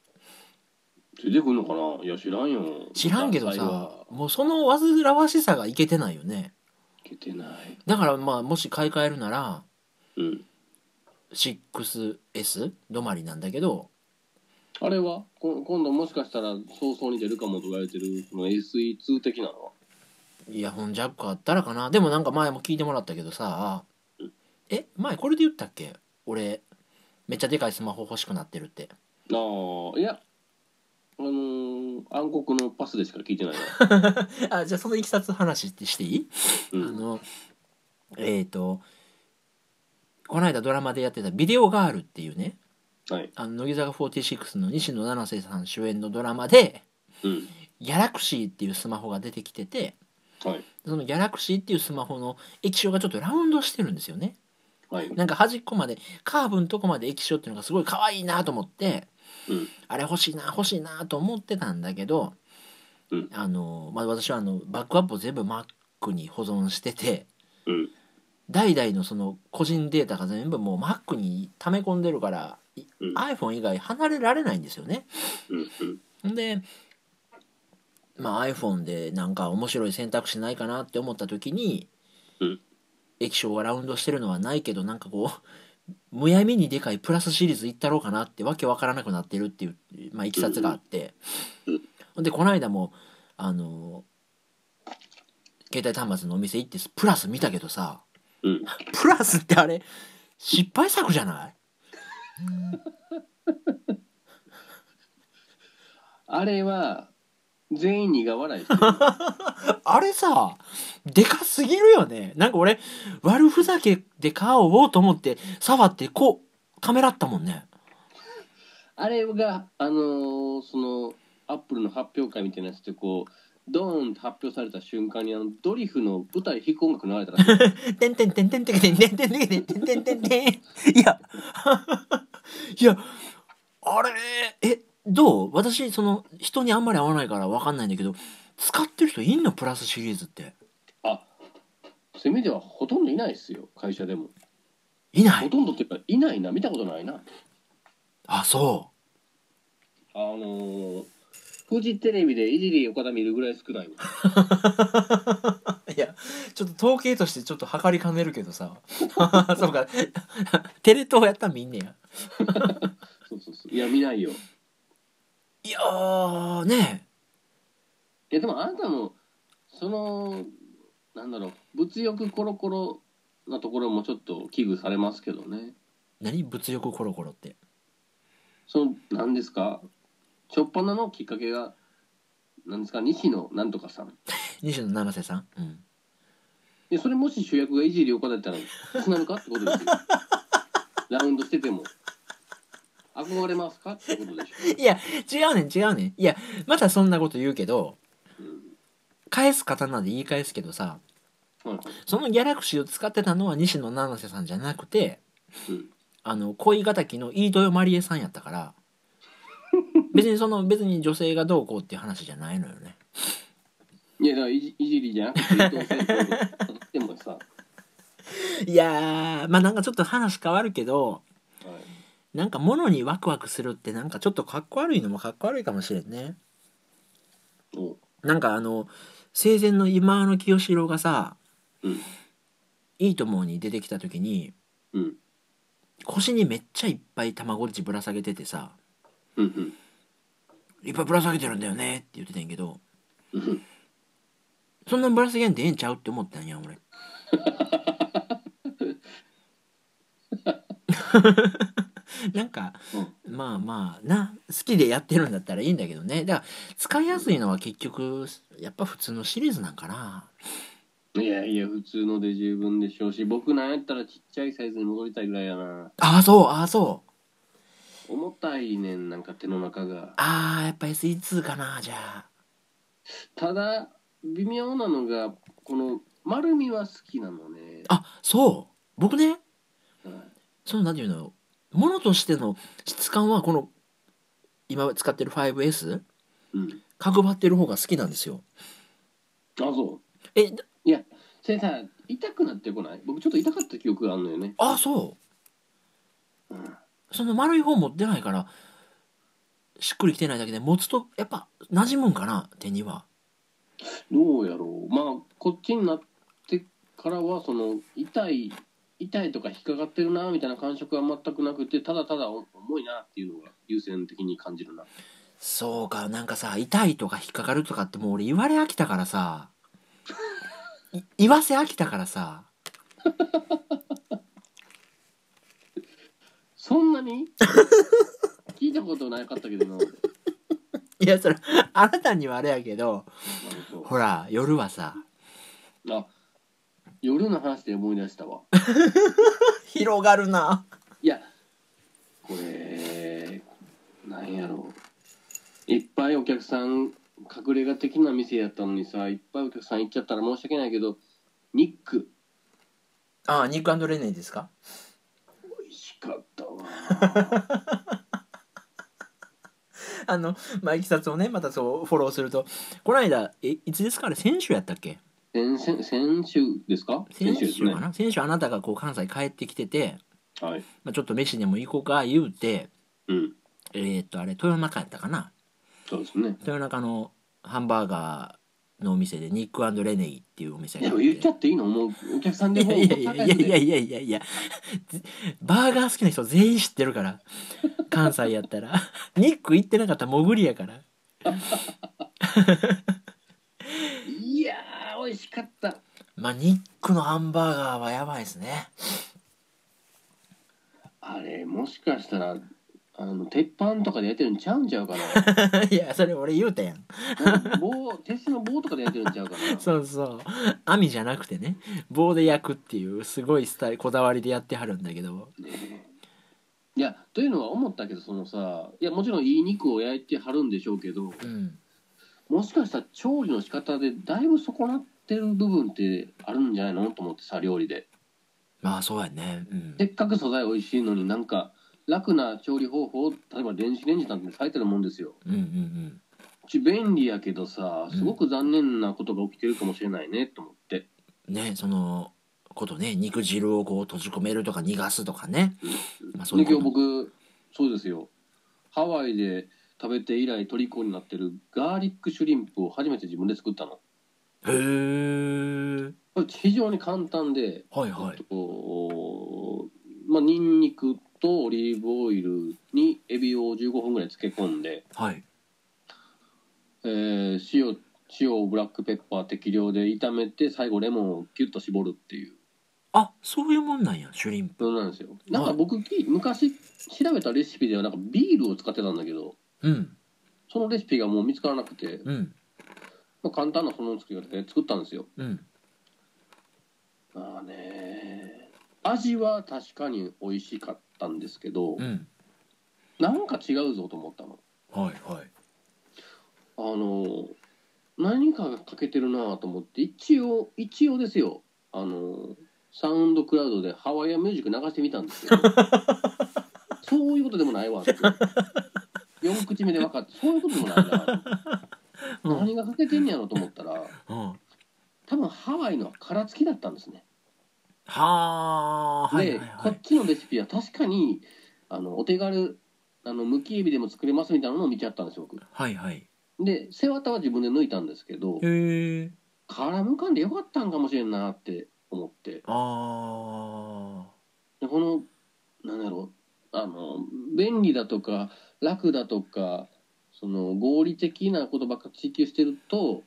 S1: 出てくんのかな？いや知らんよ。
S2: 知らんけどさもうその煩わしさがいけてないよね。
S1: いけてない。
S2: だからまあもし買い替えるなら
S1: うん
S2: 6S 止まりなんだけど。
S1: あれは？こ今度もしかしたら早々に出るかもと言われてるこの SE2 的なのは？
S2: イヤホンジャックあったらかな。でもなんか前も聞いてもらったけどさえ前これで言ったっけ？俺めっちゃでかいスマホ欲しくなってるって。
S1: ああいやあのー暗黒のパスでしか聞いてないな。
S2: あじゃあそのいきさつ話ってしていい、
S1: うん。
S2: あのえっ、とこの間ドラマでやってた「ビデオガール」っていうね
S1: はい。
S2: あの乃木坂46の西野七瀬さん主演のドラマで
S1: うん。
S2: ギャラクシーっていうスマホが出てきてて
S1: はい。
S2: そのギャラクシーっていうスマホの液晶がちょっとラウンドしてるんですよね。
S1: はい。
S2: なんか端っこまでカーブのとこまで液晶っていうのがすごい可愛いなと思って
S1: うん。
S2: あれ欲しいな欲しいなと思ってたんだけど、
S1: うん。
S2: あのまあ、私はあのバックアップを全部 Mac に保存してて
S1: うん。
S2: 代々のその個人データが全部もう Mac に溜め込んでるから、い
S1: うん。
S2: iPhone 以外離れられないんですよね。で、まあ、iPhone でなんか面白い選択肢ないかなって思った時に、
S1: うん。
S2: 液晶がラウンドしてるのはないけどなんかこうむやみにでかいプラスシリーズいったろうかなってわけわからなくなってるっていう、まあ、いきさつがあって、
S1: うん
S2: ほんでこの間もあの携帯端末のお店行ってプラス見たけどさ
S1: うん
S2: プラスってあれ失敗作じゃない？
S1: あれは全員苦笑いしてる。
S2: あれさでかすぎるよね。なんか俺悪ふざけで買おうと思って触ってこうためらったもんね。
S1: あれがあのーそのアップルの発表会みたいなやつでこうドーンと発表された瞬間にあのドリフの舞台弾く音楽流れたらしい。
S2: てんてんてんてんてんてんてんてんてんてんてんてんてんてんいやいやあれえどう？私その人にあんまり合わないから分かんないんだけど使ってる人いんの？プラスシリーズって。
S1: あそういう意味ではほとんどいないですよ会社でも。ほ
S2: いない？
S1: とんどっていうかいないな。見たことないな。
S2: あそ
S1: あのー、フジテレビでいじり岡田見るぐらい少ないわ。
S2: う いやちょっと統計としてちょっと測りかねるけどさ。そうか。テレ東やったら見んねや。
S1: そうそうそう。いや見ないよ
S2: いやーね
S1: いやでもあなたもそのなんだろう物欲コロコロなところもちょっと危惧されますけどね。
S2: 何？物欲コロコロって。
S1: その何ですか？初っ端のきっかけが何ですか？西野なんとかさん。
S2: 西野七瀬さん？うん。
S1: でそれもし主役がいじり岡田だったらつなるか？ってことですよ。ラウンドしてても憧れますか？ってことでしょ。
S2: いや違うねん違うねん。いやまたそんなこと言うけど
S1: うん。
S2: 返す刀で言い返すけどさ
S1: はいはい。
S2: そのギャラクシーを使ってたのは西野七瀬さんじゃなくて
S1: うん。
S2: あの恋敵の飯豊まりえさんやったから 別にその別に女性がどうこうっていう話じゃないのよね。
S1: いやだからいじいじりじゃなくて伊藤先生でもさ、は い
S2: やーまあなんかちょっと話変わるけど
S1: い、
S2: なんか物にワクワクするってなんかちょっとかっこ悪いのもかっこ悪いかもしれんね。
S1: お
S2: なんかあの生前の今の清志郎がさ
S1: うん「
S2: いいとも」に出てきた時に
S1: うん。
S2: 腰にめっちゃいっぱい卵っちぶら下げててさ
S1: うんうん「
S2: いっぱいぶら下げてるんだよね」って言ってたんやけど
S1: うん
S2: そんなぶら下げんでええんちゃうって思ったんや俺 なんかまあまあな好きでやってるんだったらいいんだけどね。だから使いやすいのは結局やっぱ普通のシリーズなんかな。い
S1: やいや普通ので十分でしょうし僕なんやったらちっちゃいサイズに戻りたいぐらいやな。
S2: ああそうああそう。
S1: 重たいねんなんか手の中が。
S2: あーやっぱ SE2 かなじゃあ。
S1: ただ微妙なのがこの丸みは好きなのね。
S2: あそう。僕ね。
S1: はい。
S2: そのなんていうのものとしての質感はこの今使ってる 5S
S1: うん。
S2: 角張ってる方が好きなんですよ。
S1: あそ
S2: え
S1: ういやそれさ痛くなってこない？僕ちょっと痛かった記憶があるのよね、
S2: あそう。
S1: うん、
S2: その丸い方持ってないからしっくりきてないだけで持つとやっぱ馴染むんかな？手には。
S1: どうやろう。まあこっちになってからはその痛い痛いとか引っかかってるなみたいな感触は全くなくてただただ重いなっていうのが優先的に感じるな。
S2: そうかなんかさ痛いとか引っかかるとかってもう俺言われ飽きたからさ。い言わせ飽きたからさ。
S1: そんなに？聞いたことなかったけどな。俺
S2: いやそれあなたにはあれやけど
S1: ほ
S2: ほら夜はさ
S1: どあ夜の話で思い出したわ。
S2: 広がるな。い
S1: やこれなんやろ。ういっぱいお客さん隠れ家的な店やったのにさいっぱいお客さん行っちゃったら申し訳ないけどニック。
S2: あニックレネーですか？
S1: 美味しかったわ。
S2: あのまあいきさつをねまたそうフォローすると。この間えいつですか？あれ先週やったっけ？
S1: 先先先週ですか？
S2: 先週です先週あなたがこう関西帰ってきてて、
S1: はい。
S2: まあ、ちょっと飯でも行こうか言うて
S1: うん。
S2: えっとあれ豊中やったかな？
S1: そうですね。
S2: 豊中のハンバーガーのお店でニックレネイっていうお店がでっ
S1: 言っちゃっていいの？もうお客さんで
S2: いもやいやいやいやいやいやいやいや。バーガー好きな人全員知ってるから。関西やったら。ニック行ってなかったら潜りやから。
S1: いや美味しかった。
S2: まあニックのハンバーガーはやばいですね。
S1: あれもしかしたらあの鉄板とかでやってるんちゃうんちゃうかな。
S2: いやそれ俺言うたやん。
S1: 棒鉄の棒とかでやってるんちゃうかな。
S2: そうそう。網じゃなくてね。棒で焼くっていうすごいスタイルこだわりでやってはるんだけど。
S1: ね。いやというのは思ったけどそのさいやもちろんいい肉を焼いてはるんでしょうけど
S2: うん。
S1: もしかしたら調理の仕方でだいぶ損なってる部分ってあるんじゃないのと思ってさ料理で。
S2: まあそうやね。うん。
S1: せっかく素材美味しいのになんか楽な調理方法例えば電子レンジなんて最たるもんですよ。
S2: うんうんうん。
S1: うち便利やけどさすごく残念なことが起きてるかもしれないねと思って、
S2: ねそのことね肉汁をこう閉じ込めるとか逃がすとかね、まあ、そうう
S1: 今日僕そうですよ。ハワイで食べて以来虜になってるガーリックシュリンプを初めて自分で作ったの
S2: へえ
S1: 非常に簡単で、
S2: はいはい。
S1: えっとまあニンニクとオリーブオイルにエビを15分ぐらい漬け込んで、
S2: はい。
S1: えー塩塩ブラックペッパー適量で炒めて最後レモンをキュッと絞るっていう。
S2: あそういうもんなんやシュリンプ。
S1: そうなんですよ。なんか僕き昔調べたレシピではなんかビールを使ってたんだけど
S2: うん
S1: そのレシピがもう見つからなくて、
S2: うん
S1: まあ、簡単なその作り方で作ったんですよ。
S2: うん。
S1: まあね味は確かに美味しかったんですけど、
S2: うん。
S1: なんか違うぞと思ったの。
S2: はいはい。
S1: あの何かが欠けてるなと思って一応一応ですよ。あのサウンドクラウドでハワイアンミュージック流してみたんですけど そういうことでもないわって。4口目で分かってそういうことでもないな
S2: うん。
S1: 何が欠けてんねやろと思ったら
S2: うん。
S1: 多分ハワイのは殻付きだったんですね。
S2: はあはい
S1: で、
S2: はいはい。
S1: こっちのレシピは確かにあのお手軽あのむきエビでも作れますみたいなのを見ちゃったんですよ僕。
S2: はいはい。
S1: で背わたは自分で抜いたんですけど
S2: へえ。
S1: 殻むかんでよかったんかもしれんなって思って。
S2: あ
S1: でこのなんだろうあの便利だとか楽だとかその合理的なことばっか追求してると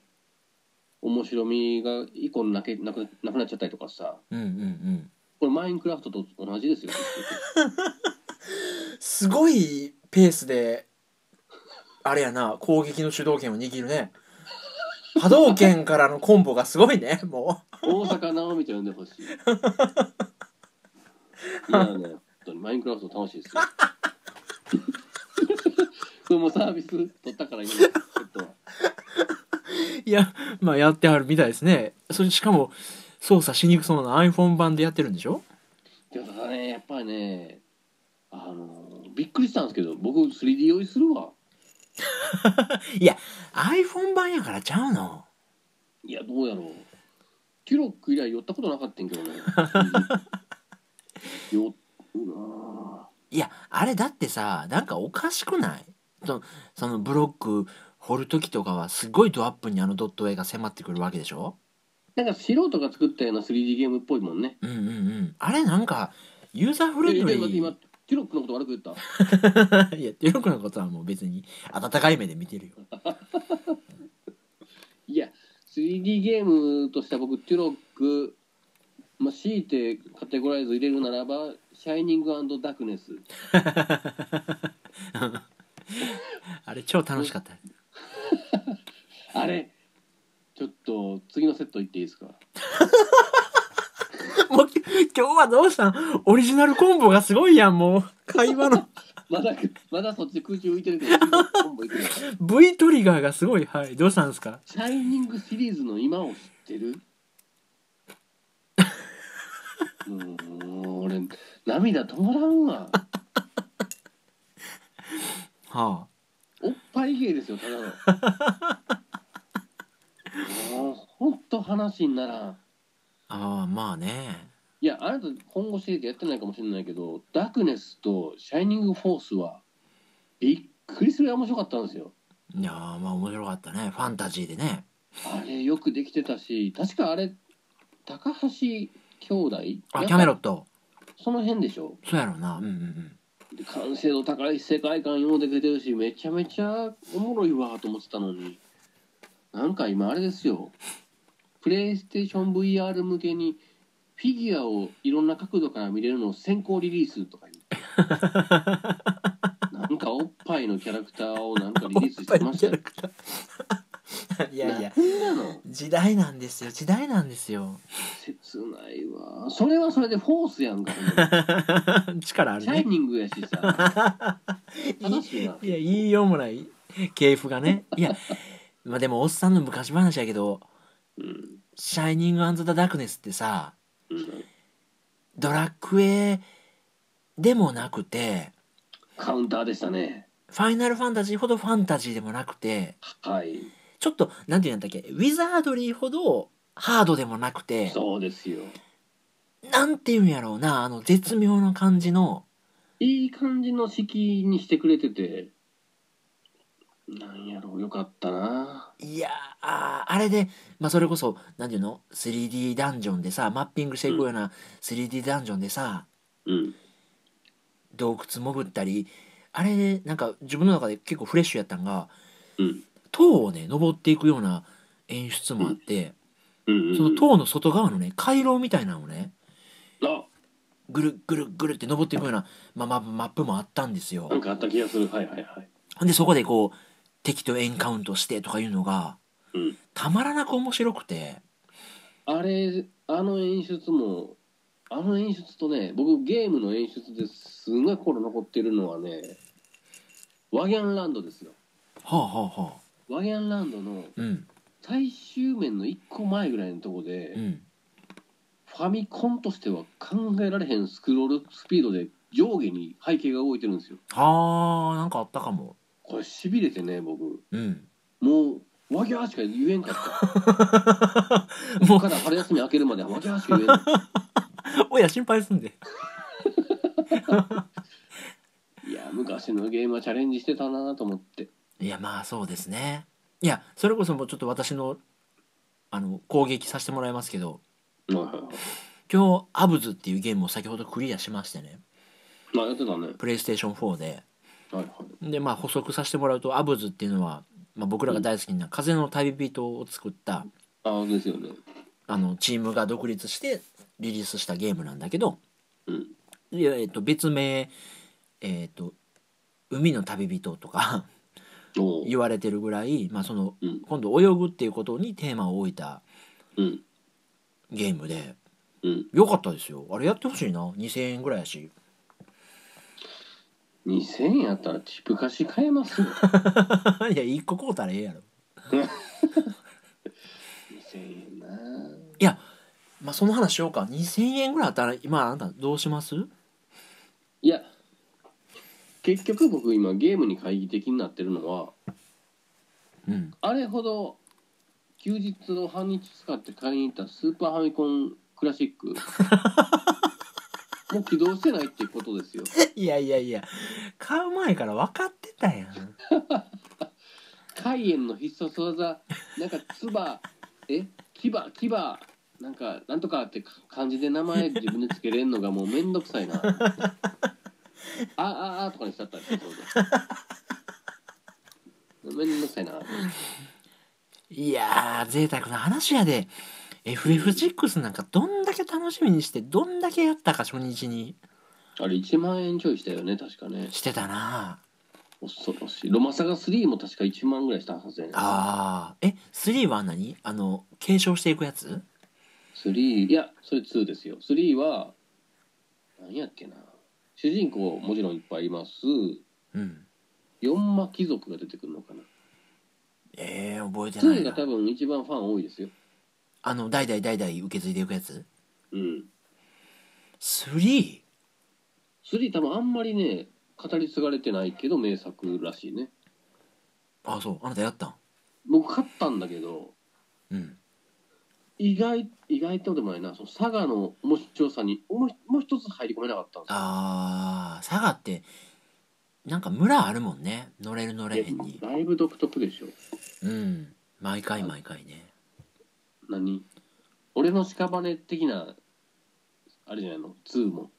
S1: 面白みが一個なけなくなくなっちゃったりとかさ。
S2: ーうんうんうん。
S1: これマインクラフトと同じですよ。
S2: すごいペースであれやな攻撃の主導権を握るね。波動拳からのコンボがすごいねも
S1: 大阪直美ちゃん呼んでほしい。いやね本当にマインクラフト楽しいですよこれもサービス取ったから今ちょっと
S2: う いやまあやってはるみたいですね。それしかも操作しにくそうな iPhone 版でやってるんでしょ？
S1: でもさねやっぱりねあのびっくりしたんですけど僕 3D 用意するわ。
S2: iPhone 版やからちゃうの。
S1: いやどうやろう。テュロック以来寄ったことなかったんけどね。ようわ
S2: いやあれだってさなんかおかしくない？そのそのブロック掘る時とかはすごいドアップにあのドット絵が迫ってくるわけでしょ？
S1: なんか素人が作ったような 3D ゲームっぽいもんね。
S2: うんうんうん。あれなんかユーザーフレンドリ
S1: ええ今
S2: ー。
S1: テュロックのこと悪く言った？
S2: いやテロックのことはもう別に温かい目で見てるよ。
S1: いや 3D ゲームとしては僕テュロックまあ強いてカテゴライズ入れるならば「シャイニングダークネス
S2: あれ超楽しかった」
S1: あれちょっと次のセットいっていいですか？
S2: もうき今日はどうしたん？オリジナルコンボがすごいやんもう。会話の。
S1: まだまだそっち空中浮いてるけど次のコンボいくよ
S2: V トリガーがすごい。はい。どうしたんですか？
S1: シャイニングシリーズの今を知ってる？もう俺涙止まらんわ
S2: は
S1: おっぱい芸ですよただの。もうほんと話にならん。
S2: あああまあね。
S1: いやあなた今後シリーズやってないかもしれないけどダークネスとシャイニングフォースはびっくりするぐらい面白かったんですよ。
S2: いやーまあ面白かったね。ファンタジーでね。
S1: あれよくできてたし確かあれ高橋兄弟？
S2: あキャメロット。
S1: その辺でしょ？
S2: そうやろうな。うんうんうん。
S1: で完成度高い世界観ようできてるしめちゃめちゃおもろいわと思ってたのに。なんか今あれですよ。プレイステーション VR 向けにフィギュアをいろんな角度から見れるのを先行リリースとか言って なんかおっぱいのキャラクターをなんかリリースしてましたよ
S2: いやいや。時代なんですよ。時代なんですよ。
S1: 切ないわ。それはそれでフォースやんか。
S2: 力ある
S1: シャイ
S2: ね
S1: ニングやしさ。楽しいな。い
S2: や言いようもない。系譜がね。いやまあでもおっさんの昔話やけど
S1: うん「
S2: シャイニングザ・ダークネス」ってさ
S1: うん
S2: ドラクエでもなくて
S1: カウンターでしたね。
S2: ファイナルファンタジーほどファンタジーでもなくて
S1: はい
S2: ちょっとなんていうんだっけウィザードリーほどハードでもなくて
S1: そうですよ。
S2: なんていうんやろうなあの絶妙な感じの。
S1: いい感じの式にしてくれててなんやろうよかったな。い
S2: やーあーあれで、まあ、それこそなんていうの 3D ダンジョンでさマッピングしていくような 3D ダンジョンでさ
S1: うん。
S2: 洞窟潜ったりあれでなんか自分の中で結構フレッシュやったんが
S1: うん
S2: 塔をね登っていくような演出もあって、その塔の外側のね回廊みたいなのをね
S1: あ。
S2: ぐるぐるぐるって登っていくような、まあ、まマップもあったんですよ。
S1: なんかあった気がする。はいはいはい。
S2: でそこでこう敵とエンカウントしてとかいうのが
S1: うん。
S2: たまらなく面白くて。
S1: あれあの演出もあの演出とね僕ゲームの演出ですごい心残ってるのはねワギャンランドですよ。
S2: はあはあはあ
S1: ワギャンランドの
S2: うん。
S1: 最終面の1個前ぐらいのとこで、
S2: うん。
S1: ファミコンとしては考えられへんスクロールスピードで上下に背景が動いてるんですよ。
S2: はあなんかあったかも。
S1: これしびれてね僕。
S2: うん。
S1: もうワギャーしか言えんかった。こ
S2: もう。
S1: こから春休み明けるまでワギャーしか言えない
S2: 親心配すんで。
S1: いや昔のゲームはチャレンジしてたなと思って
S2: いやまあそうですね。いやそれこそもうちょっと私のあの攻撃させてもらいますけど
S1: はいはいはい
S2: 今日アブズっていうゲームを先ほどクリアしましてね。
S1: まあやってたね。
S2: プレイステーション4で。
S1: はいはい。
S2: でまあ補足させてもらうとアブズっていうのは、まあ、僕らが大好きな「風の旅人」を作った
S1: ああですよね。
S2: あのチームが独立してリリースしたゲームなんだけど、
S1: うん。
S2: いやえっと別名えっと海の旅人とか言われてるぐらい、まあ、その
S1: うん。
S2: 今度泳ぐっていうことにテーマを置いた
S1: うん。
S2: ゲームで
S1: うん。
S2: よかったですよ。あれやってほしいな。2000円ぐらいやし。
S1: 2000円やったらチップ貸し買えますよ。
S2: いや1個買うたらええやろ。
S1: 2000円な。い
S2: やまあその話しようか。2000円ぐらいあったら今あなたどうします？
S1: いや結局僕今ゲームに懐疑的になってるのは
S2: うん。
S1: あれほど休日を半日使って買いに行ったスーパーファミコンクラシック もう起動してないっていうことですよ。
S2: いやいやいや買う前から分かってたやん。
S1: 海縁の必殺技なんかつばえ牙牙なんかなんとかって漢字で名前自分でつけれんのがもうめんどくさいなあああとかにしちゃったんですよそれでめんどくさいな。い
S2: やー贅沢な話やで。FF6 なんかどんだけ楽しみにしてどんだけやったか初日に。
S1: あれ1万円ちょいしたよね確かね。
S2: してたな。
S1: 恐ろしい。ロマサガ3も確か1万ぐらいしたはずやね
S2: あー。え3は何？あの継承していくやつ
S1: ？3いやそれ2ですよ。3は何やっけな主人公もちろんいっぱいいます。
S2: うん。
S1: 四魔貴族が出てくるのかな。
S2: えー、覚えてない
S1: 2
S2: な
S1: が多分一番ファン多いですよ。
S2: あの代々代々受け継いでいくやつ？
S1: うん。
S2: 3?
S1: 3多分あんまりね語り継がれてないけど名作らしいね。
S2: あそう。あなたやったん？
S1: 僕買ったんだけど
S2: うん
S1: 意外意外とでもないなその佐賀の面白さにもうもう一つ入り込めなかったんですよ。
S2: あー佐賀ってなんか村あるもんね。乗れる乗れへんに。
S1: だいぶ独特でしょ。
S2: うん。毎回毎回ね。
S1: 何？俺の屍的なあれじゃないの？2も。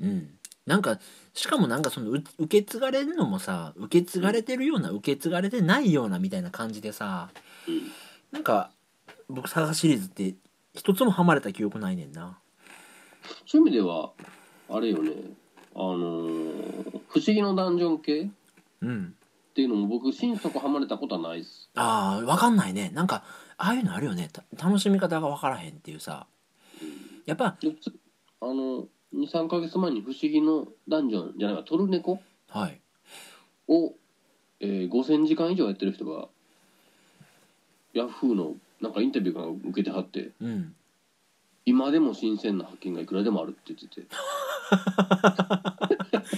S2: うん。なんかしかもなんかそのう受け継がれるのもさ受け継がれてるような受け継がれてないようなみたいな感じでさ
S1: うん。
S2: なんか僕佐賀シリーズって一つもハマれた記憶ないねんな。
S1: そういう意味ではあれよね。あのー不思議のダンジョン系っ
S2: うん。
S1: ていうのも僕心底ハマれたことはないっす。
S2: あー分かんないね。なんかああいうのあるよね。た楽しみ方が分からへんっていうさ。やっぱ
S1: でつあの23か月前に「不思議のダンジョン」じゃないかトルネコ
S2: はい。
S1: を、えー5000時間以上やってる人がヤフーのなんかインタビューが受けてはって
S2: うん。
S1: 今でも新鮮な発見がいくらでもあるって言ってて。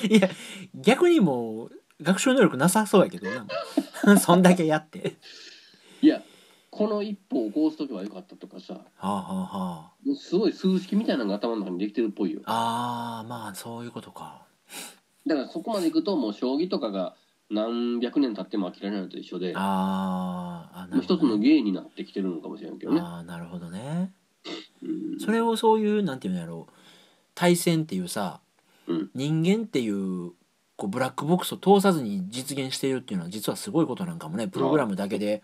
S2: いや逆にもう学習能力なさそうやけどな。そんだけやって。
S1: いやこの一歩をこうすとけばよかったとかさ
S2: はあはあはあ。
S1: すごい数式みたいなのが頭の中にできてるっぽいよ。
S2: あーまあそういうことか。
S1: だからそこまでいくともう将棋とかが何百年経っても飽きられないのと一緒で
S2: あーあ
S1: 一つの芸になってきてるのかもしれんけどね、
S2: ああなるほどね。
S1: うん、
S2: それをそういうなんていうんやろう対戦っていうさ、
S1: うん。
S2: 人間っていうこうブラックボックスを通さずに実現しているっていうのは実はすごいことなんかもねプログラムだけで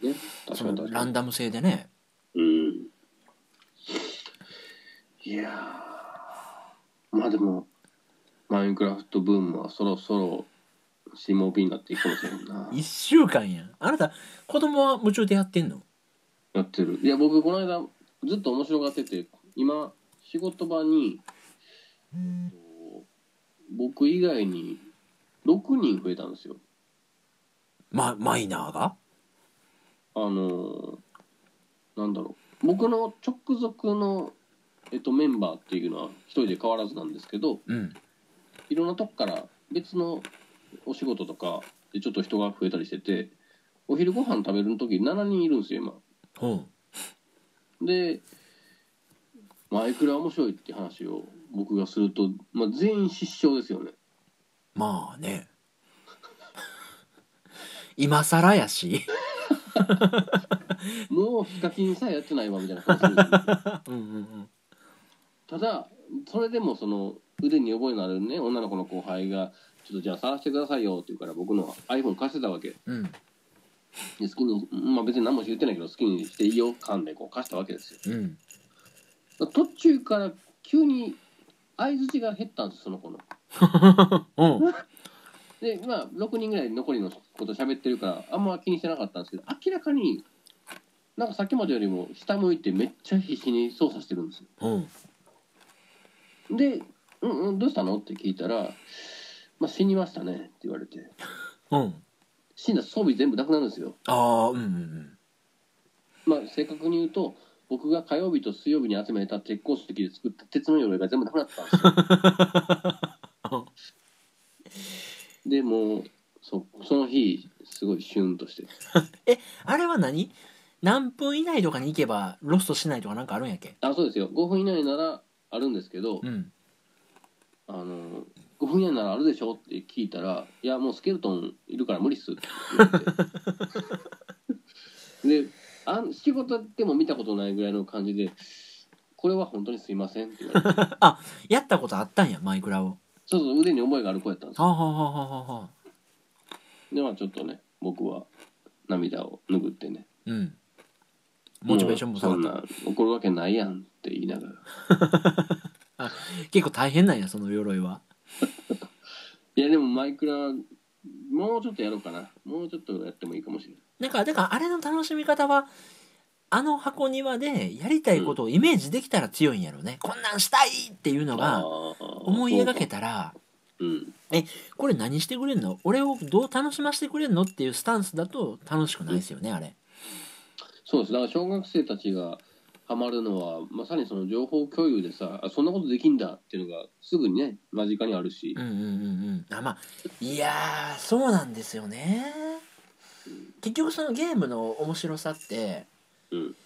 S2: そのランダム性でね。
S1: うん。いやー。まあでもマインクラフトブームはそろそろシモビになっていくかもしれんな。
S2: 1週間やん。あなた子供は夢中でやってんの？
S1: やってる。いや僕この間ずっと面白がってて今仕事場に僕以外に6人増えたんですよ。
S2: まマイナーが？
S1: あのーなんだろう。僕の直属の、えっと、メンバーっていうのは一人で変わらずなんですけど
S2: うん。
S1: いろんなとこから別のお仕事とかでちょっと人が増えたりしててお昼ご飯食べる時7人いるんですよ今。
S2: ほ
S1: でマイクラ面白いって話を僕がすると、まあ、全員失笑ですよね。
S2: うまあね。今更やし。
S1: もうヒカキンさえやってないわみたいな感じするんですよ
S2: うんうんうん。
S1: ただそれでもその腕に覚えのあるね女の子の後輩が「ちょっとじゃあ探してくださいよ」って言うから僕の iPhone 貸してたわけ。
S2: うん。
S1: で好きにまあ別に何も言ってないけど好きにしていいよ感でこう貸したわけですよ。
S2: うん。
S1: 途中から急に相づちが減ったんですその子の。
S2: うん。
S1: でまあ6人ぐらい残りのこと喋ってるからあんま気にしてなかったんですけど明らかになんかさっきまでよりも下向いてめっちゃ必死に操作してるんですよ。
S2: うん。
S1: で「うんうんどうしたの?」って聞いたら「まあ、死にましたね」って言われて。
S2: うん。
S1: 死んだ装備全部なくなるんですよ。
S2: ああうんうんうん。
S1: まあ正確に言うと僕が火曜日と水曜日に集めた鉄鉱石で作った鉄の鎧が全部なくなったんですよ。でもうそその日すごいシュンとして。
S2: あれは何？何分以内とかに行けばロストしないとかなんかあるんやっけ？
S1: あそうですよ。5分以内ならあるんですけど、
S2: うん。
S1: あの5分以内ならあるでしょって聞いたら「いやもうスケルトンいるから無理っす」って言われて。であん仕事でも見たことないぐらいの感じで「これは本当にすいません」って言われて。
S2: やったことあったんやマイクラを。
S1: そうそう腕に覚えがある子やったんです。よ
S2: はあはあはあはあはあ。
S1: でまあちょっとね僕は涙を拭ってね。
S2: うん。モチベーションも下
S1: う
S2: がった。
S1: そんな怒るわけないやんって言いながら。
S2: 結構大変なんやその鎧は い
S1: やでもマイクラもうちょっとやろうかな。もうちょっとやってもいいかもしれない。
S2: なんかだからあれの楽しみ方はあの箱庭でやりたいことをイメージできたら強いんやろね、こんなんしたいっていうのが思
S1: 思
S2: い描けたら
S1: うん。
S2: これ何してくれんの？俺をどう楽しませてくれんの？っていうスタンスだと楽しくないですよねあれ。
S1: そうです。だから小学生たちがハマるのはまさにその情報共有でさあそんなことできんだっていうのがすぐにね間近にあるし。
S2: うんうんうんうん。あまあいやーそうなんですよね。結局そのゲームの面白さって
S1: うん。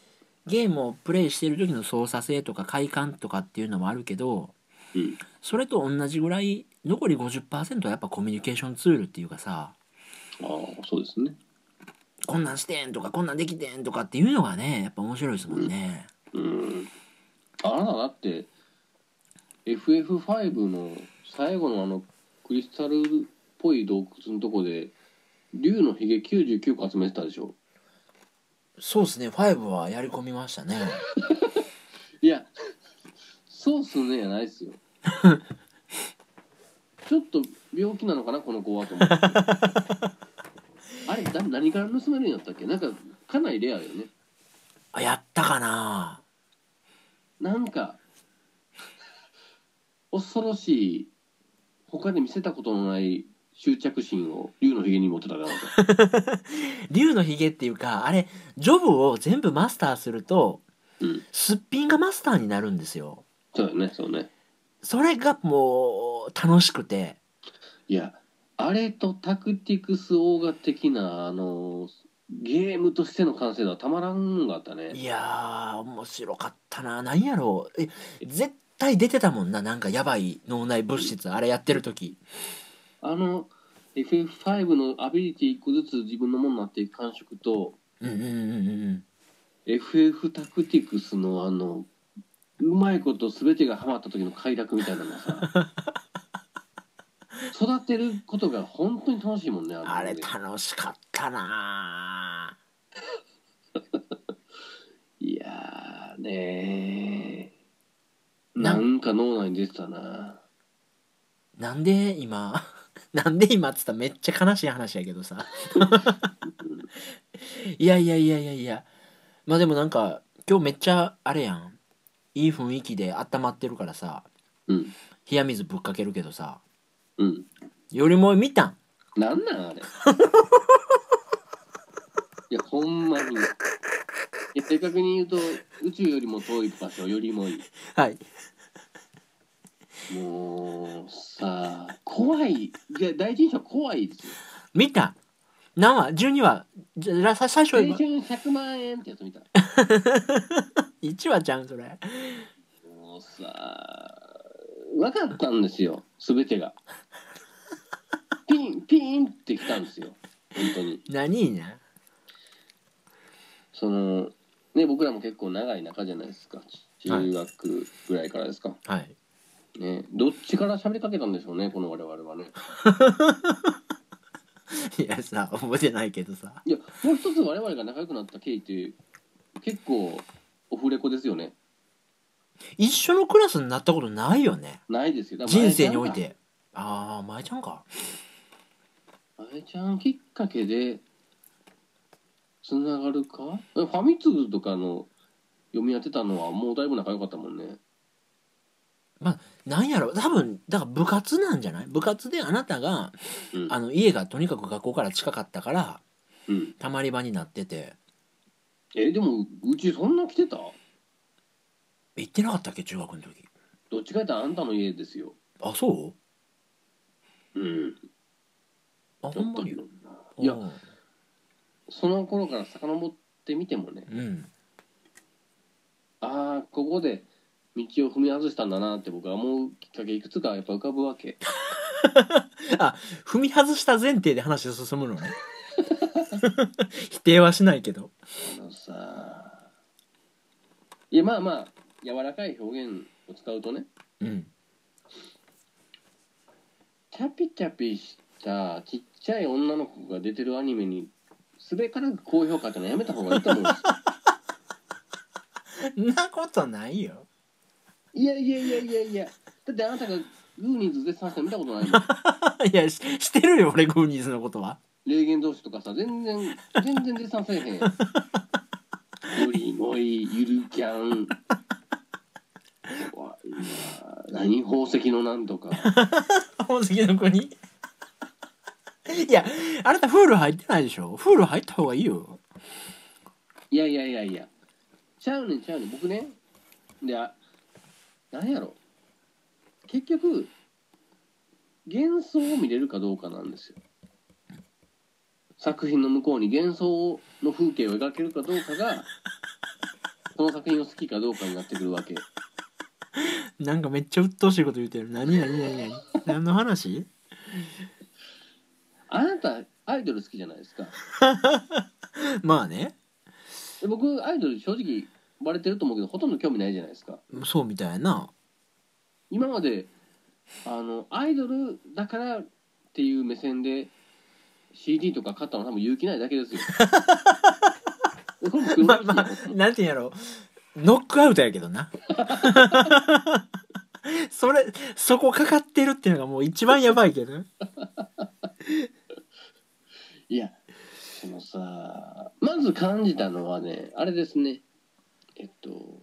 S2: ゲームをプレイしている時の操作性とか快感とかっていうのもあるけど
S1: うん。
S2: それと同じぐらい残り50%はやっぱコミュニケーションツールっていうかさ
S1: ああそうですね
S2: こんなんしてんとかこんなんできてんとかっていうのがねやっぱ面白いですもんね、
S1: うん。あなただって FF5 の最後のあのクリスタルっぽい洞窟のとこで竜のひげ99個集めてたでしょ。
S2: そうですね。5はやり込みましたね。
S1: いやそうっすねやないっすよ。ちょっと病気なのかなこの子はと思って あれだ何から盗めるんやったっけ？なんかかなりレアよね。
S2: あやったかな？
S1: なんか 恐ろしい他で見せたことのない執着心を竜のひげに持ってたからと。
S2: 竜のひげっていうかあれジョブを全部マスターすると
S1: うん。
S2: すっぴんがマスターになるんですよ。
S1: そうよねそうね。
S2: それがもう楽しくて。
S1: いやあれとタクティクスオーガ的なあのゲームとしての完成度はたまらんかったね。
S2: いやー面白かったな。何やろう。え絶対出てたもんななんかやばい脳内物質あれやってる時。
S1: あの FF5 のアビリティ1個ずつ自分のものになっていく感触と
S2: うんうんうんうんうん。
S1: FF タクティクスのあのうまいこと全てがハマった時の快楽みたいなのがさ 育てることが本当に楽しいもんねの
S2: あれ
S1: ね
S2: 楽しかったな。い
S1: やーね
S2: な
S1: んか脳内に出てたな。
S2: なんで今？なんで今っつったらめっちゃ悲しい話やけどさ。いやいやいやいやいや。まあでもなんか今日めっちゃあれやん。いい雰囲気で温まってるからさ。
S1: うん。
S2: 冷や水ぶっかけるけどさ
S1: うん。
S2: よりも見たん。
S1: なんなんあれ。いやほんまに。いや正確に言うと宇宙よりも遠い場所よりもいい。
S2: はい。
S1: もうさ怖い。いや第一印象怖いですよ。
S2: 見た。何話12話じゃさ最初
S1: 青
S2: 今。
S1: 春100万円ってやつ見た。
S2: 1話ちゃうんそれ。
S1: もうさ分かったんですよ。全てが。ピンピンってきたんですよ。本当に。
S2: 何な
S1: そのね僕らも結構長い仲じゃないですか。中学ぐらいからですか、
S2: はい。
S1: ねどっちから喋りかけたんでしょうねこの我々はね。
S2: いやさ覚えてないけどさ。
S1: いやもう一つ我々が仲良くなった経緯って結構オフレコですよね
S2: 一緒のクラスになったことないよね。
S1: ないですよ。だから
S2: 人生において。ああ前ちゃんか。
S1: あえちゃんきっかけでつながるか？えファミ通とかの読み当てたのはもうだいぶ仲良かったもんね。
S2: なんやろ。多分だから部活なんじゃない？部活であなたが
S1: うん。
S2: あの家がとにかく学校から近かったから
S1: うん。
S2: たまり場になってて。
S1: えでもうちそんな来てた？
S2: 行ってなかったっけ？中学の時。
S1: どっちか言ったらあんたの家ですよ。
S2: あそう？
S1: うん。
S2: あほんまに？
S1: いや
S2: うん
S1: その頃から遡ってみてもね。
S2: うん。
S1: ああここで道を踏み外したんだなって僕は思うきっかけいくつかやっぱ浮かぶわけ。
S2: 踏み外した前提で話が進むのね。否定はしないけど。
S1: あのさいやまあまあ柔らかい表現を使うとね
S2: うん。
S1: チャピチャピしたちっちゃい女の子が出てるアニメにすべからく高評価ってのはやめた方がいいと思うんです
S2: んなことないよ。
S1: いやいやいやいやいや。だってあなたがグーニーズ絶賛して見たことないもん
S2: いやししてるよ俺グーニーズのことは。
S1: 霊言同士とかさ全然全然絶賛せえへん。よりもいゆるキャン。わ何？宝石のなんとか。
S2: 宝石の国？いやあなたフール入ってないでしょ？フール入った方がいいよ。
S1: いやいやいやいや。ちゃうねんちゃうねん。僕ねであ何やろ？結局幻想を見れるかどうかなんですよ。作品の向こうに幻想の風景を描けるかどうかが その作品を好きかどうかになってくるわけ
S2: なんかめっちゃ鬱陶しいこと言うてる。何何何何？何の話？
S1: あなたアイドル好きじゃないですか。
S2: まあね。
S1: で僕アイドル正直バレてると思うけどほとんど興味ないじゃないですか。
S2: そうみたいやな。
S1: 今まであのアイドルだからっていう目線で CD とか買ったの多分勇気ないだけですよ。
S2: まあまあなんていうんやろノックアウトやけどな。それそこかかってるっていうのがもう一番やばいけど。
S1: いやそのさまず感じたのはねあれですね。えっと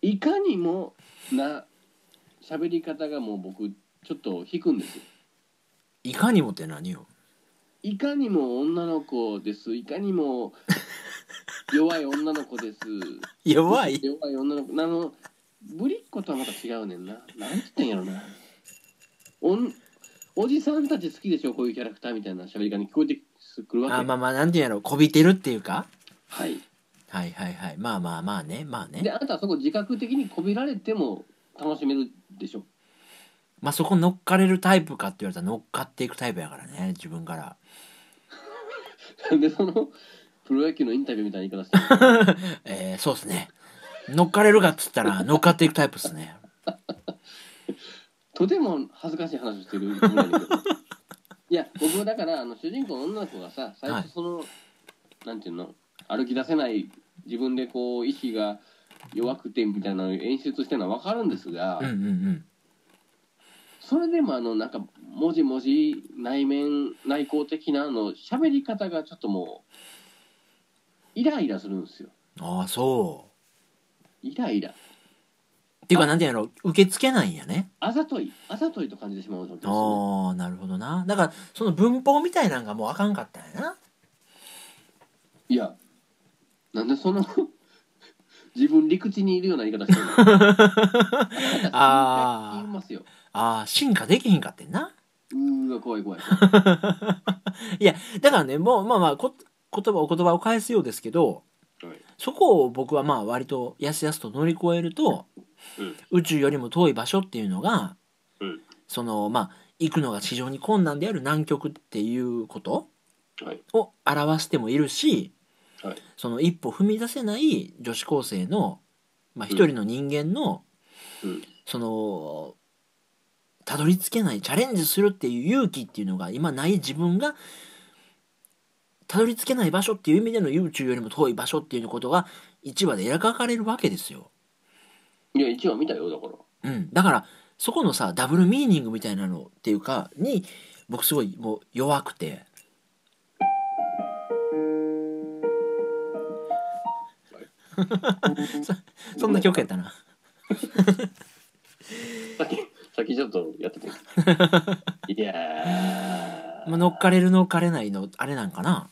S1: いかにもな喋り方がもう僕ちょっと引くんですよ。
S2: いかにもって何よ。
S1: いかにも女の子です。いかにも 弱い女の子です。
S2: 弱い？
S1: 弱い女の子。あのぶりっ子とはまた違うねんな。なんて言ったんやろな。おんおじさんたち好きでしょ？こういうキャラクターみたいな喋り方に聞こえてくるわけ。
S2: あまあまあなんていうんやろ？こびてるっていうか？
S1: はい。
S2: はいはいはい。まあまあまあねまあね。
S1: であなたはそこ自覚的にこびられても楽しめるでしょ？
S2: まあそこ乗っかれるタイプかって言われたら乗っかっていくタイプやからね自分から。
S1: でそのプロ野球のインタビューみたいな言い方してる。
S2: えー、そうですね。乗っかれるかっつったら乗っかっていくタイプですね。
S1: とても恥ずかしい話をしてるいや僕はだからあの主人公の女の子がさ最
S2: はい。
S1: 初その、なんていうの歩き出せない自分でこう意志が弱くてみたいなのを演出してるのは分かるんですが、
S2: うんうんうん。
S1: それでもあのなんかもじもじ内面内向的なあの喋り方がちょっともうイライラするんですよ。
S2: ああそう。
S1: イライラ。
S2: っていうかなんていうの受け付けないんやね。
S1: あざとい。あざといと感じてしまう
S2: ああなるほどな。だからその文法みたいなんがもうあかんかったんやな。い
S1: やなんでその 自分陸地にいるような言い方してるの？
S2: あー
S1: 言いますよ。
S2: ああ進化できひんかってんな。
S1: うーわ怖い怖い。
S2: いやだからねもうまあまあこ言葉お言葉を返すようですけど
S1: はい。
S2: そこを僕はまあ割とやすやすと乗り越えると、
S1: うん。
S2: 宇宙よりも遠い場所っていうのが、
S1: うん。
S2: そのまあ行くのが非常に困難である南極っていうこと
S1: はい。
S2: を表してもいるし、
S1: はい。
S2: その一歩踏み出せない女子高生の、まあ、一人の人間の、
S1: うん。
S2: そのたどり着けないチャレンジするっていう勇気っていうのが今ない自分がたどり着けない場所っていう意味での宇宙よりも遠い場所っていうことが1話で描かれるわけですよ。
S1: いや一話見たよだから
S2: うん、だからそこのさダブルミーニングみたいなのっていうかに僕すごいもう弱くて。そそんな曲やったな。
S1: さっきさっきちょっとやってて いやー
S2: まあ、乗っかれる乗っかれないのあれなんかな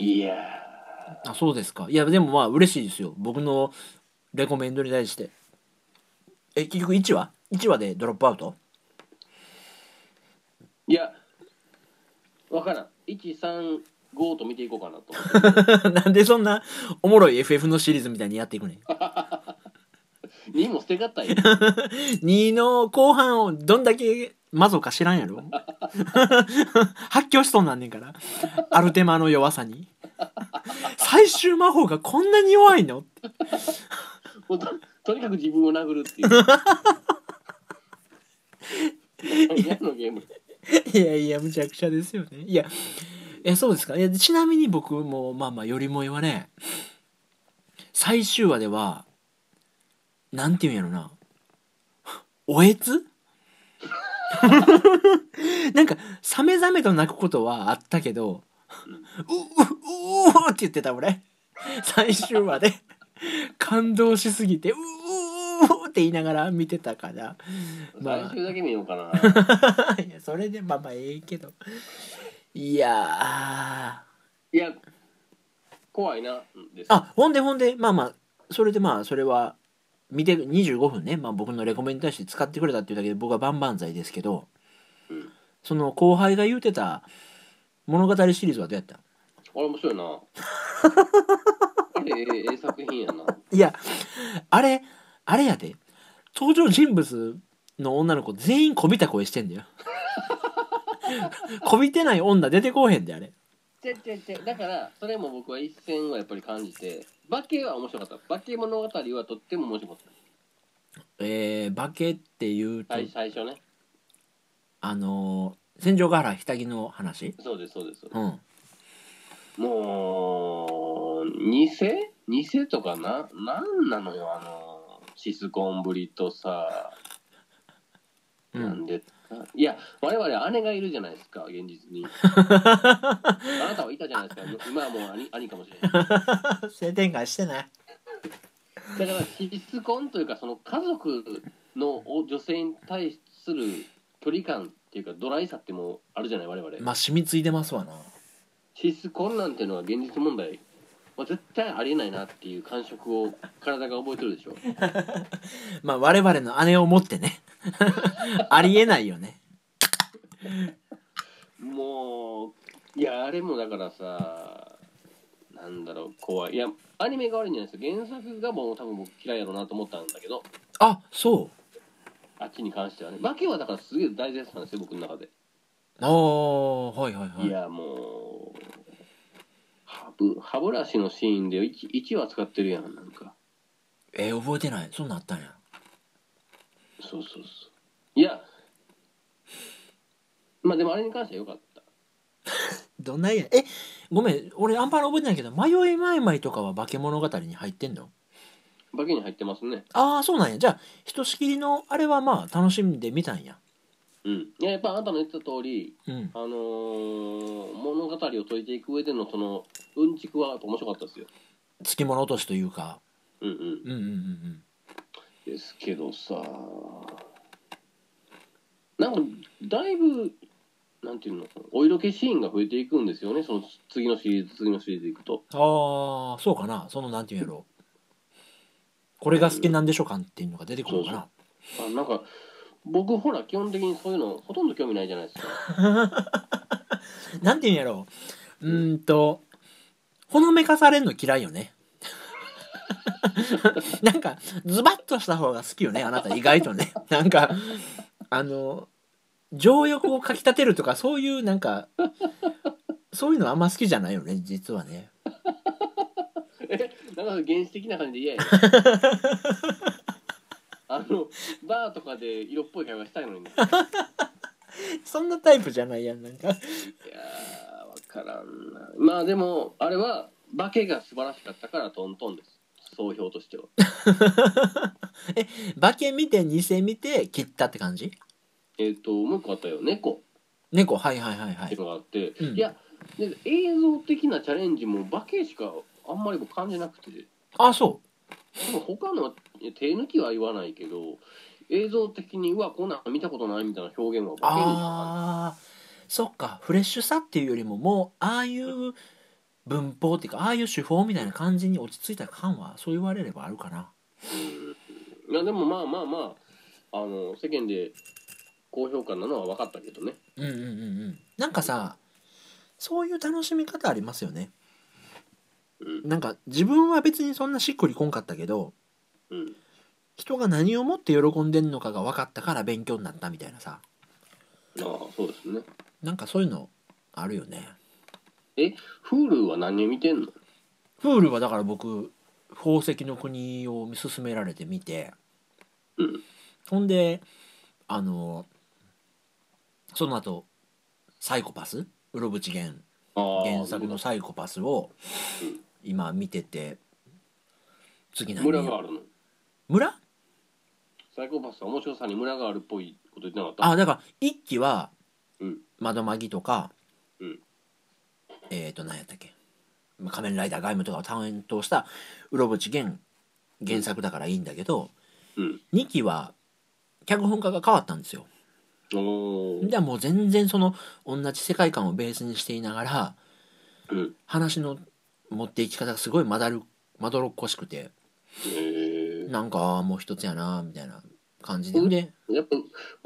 S2: い
S1: や
S2: あそうですか。いやでもまあ嬉しいですよ。僕のレコメンドに対して。え結局1話 ?1 話でドロップアウト？
S1: ーいやわからん。135と見ていこうかなと
S2: なんでそんなおもろい FF のシリーズみたいにやっていくねん。
S1: 2も捨てがったよ
S2: 2 の後半をどんだけマゾか知らんやろ。発狂しそうなんねんから。アルテマの弱さに 最終魔法がこんなに弱いの？って
S1: もうととにかく自分を殴るっていう。嫌のゲーム。
S2: いやいやむちゃくちゃですよね。いやえそうですか？いやちなみに僕もまあまあよりもえはね最終話ではなんていうんやろな。おえつ？なんかサメザメと泣くことはあったけど「ううううーって言ってた俺。最終話で。感動しすぎて「うううーって言いながら見てたから。まあ。
S1: 最終だけ見ようかな。
S2: いやそれでまあまあええけど。いや
S1: いや怖いなです。
S2: ーあほんでほんでまあまあそれでまあそれは見て25分ね、まあ、僕のレコメンに対して使ってくれたっていうだけで僕は万々歳ですけど。
S1: うん。
S2: その後輩が言うてた物語シリーズはどうやった
S1: あれ面白いな。あれええええ作品やな。い
S2: やあれあれやで。登場人物の女の子全員こびた声してんだよ。こびてない女出てこうへんであれ。
S1: ちゃちゃちゃだからそれも僕は一線はやっぱり感じて化けは面白かった。化け物語はとっても面白かった。
S2: えー、化けっていうと、
S1: 最最初ね。
S2: あのー、戦場ヶ原ひたぎの話？
S1: そうですそうです。
S2: うん。
S1: もう偽？偽とかな？なんなのよあのシスコンぶりとさ、
S2: うん。
S1: なんでいや我々姉がいるじゃないですか現実に。あなたはいたじゃないですか。今はもう兄兄かもしれない。
S2: 性転換してない。
S1: だからシスコンというかその家族の女性に対する距離感っていうかドライさってもうあるじゃない我々、
S2: まあ染みついてますわな。
S1: シスコンなんていうのは現実問題、まあ、絶対ありえないなっていう感触を体が覚えてるでしょ。
S2: まあ我々の姉を持ってね。ありえないよね。
S1: もういやあれもだからさなんだろう怖い。いやアニメが悪いんじゃないですよ。原作がもう多分僕嫌いやろうなと思ったんだけど。
S2: あそう
S1: あっちに関してはね。化けはだからすげえ大絶賛ですよ僕の中で、
S2: ああはいはいはい。
S1: いやもう歯ブ歯ブラシのシーンで 1, 1話使ってるやんなんか。
S2: えー、覚えてない？そんなんあったんや。
S1: そうそうそう。いやまあでもあれに関しては良かった。
S2: どんなんや？えごめん俺あんまり覚えてないけど迷いまいまいとかは化け物語に入ってんの？
S1: 化けに入ってますね。
S2: ああそうなんや。じゃあひとしきりのあれはまあ楽しんでみたんや。
S1: うん。いややっぱあなたの言ってた通り
S2: うん。
S1: あのー物語を解いていく上でのそのうんちくは面白かったですよ。
S2: つきもの落としというか。
S1: うんうん。
S2: うんうんうんうん。
S1: ですけどさなんかだいぶなんていうのお色気シーンが増えていくんですよね。その次のシリーズ次のシリーズいくと。
S2: ああそうかな。そのなんていうんやろこれが好きなんでしょ感っていうのが出てくるのかな。
S1: あなんか僕ほら基本的にそういうのほとんど興味ないじゃないですか。
S2: なんていうんやろう。ーんとほのめかされんの嫌いよね。なんかズバッとした方が好きよねあなた意外とね。なんかあの情欲をかきたてるとかそういうなんかそういうのあんま好きじゃないよね実はね。
S1: えなんか原始的な感じで嫌やね あのバーとかで色っぽい会話したいのに。ね
S2: そんなタイプじゃないやんなんか。
S1: いやー分からんな。まあでもあれは化けが素晴らしかったからトントンです。総評としては。
S2: 化け見て偽見て切ったって感じ？
S1: えっ、ともう一個あったよ。猫。
S2: 猫？はいはいはいはい。
S1: っていうのがあって、
S2: うん。
S1: いやで映像的なチャレンジも化けしかあんまり僕感じなくて。で
S2: あそ
S1: も他の手抜きは言わないけど映像的にうわこんなん見たことないみたいな表現は
S2: う
S1: 化けにしか
S2: あーそっか。フレッシュさっていうよりももうああいう文法っていうかああいう手法みたいな感じに落ち着いた感はそう言われればあるかな。
S1: うん。いやでもまあまあまああの世間で高評価なのは分かったけどね。
S2: うんうんうんうん。なんかさそういう楽しみ方ありますよね
S1: うん。
S2: なんか自分は別にそんなしっくりこんかったけど
S1: うん。
S2: 人が何をもって喜んでんのかが分かったから勉強になったみたいなさ。
S1: ああそうですね。
S2: なんかそういうのあるよね。
S1: Hulu は何を見てんの？
S2: フールはだから僕宝石の国を勧められてみて。
S1: うん。
S2: ほんであのその後サイコパス？うろぶち源
S1: ああ
S2: 原作のサイコパスを
S1: うん
S2: 今見てて次何
S1: 村があるの。
S2: 村？
S1: サイコパスは面白さに村があるっぽいこと言ってなかった？
S2: あだから一期は
S1: うん。
S2: 窓マギとか、
S1: うん。
S2: えっ、ー、と何やったっけ？まあ仮面ライダーガイムとかを担当したうろぶち源原作だからいいんだけど、
S1: うん。
S2: 2期は脚本家が変わったんですよ。
S1: おー。
S2: じゃあもう全然その同じ世界観をベースにしていながら
S1: うん。
S2: 話の持っていき方がすごいまだるまどろっこしくて。なんかもう一つやなみたいな感じでで
S1: やっぱ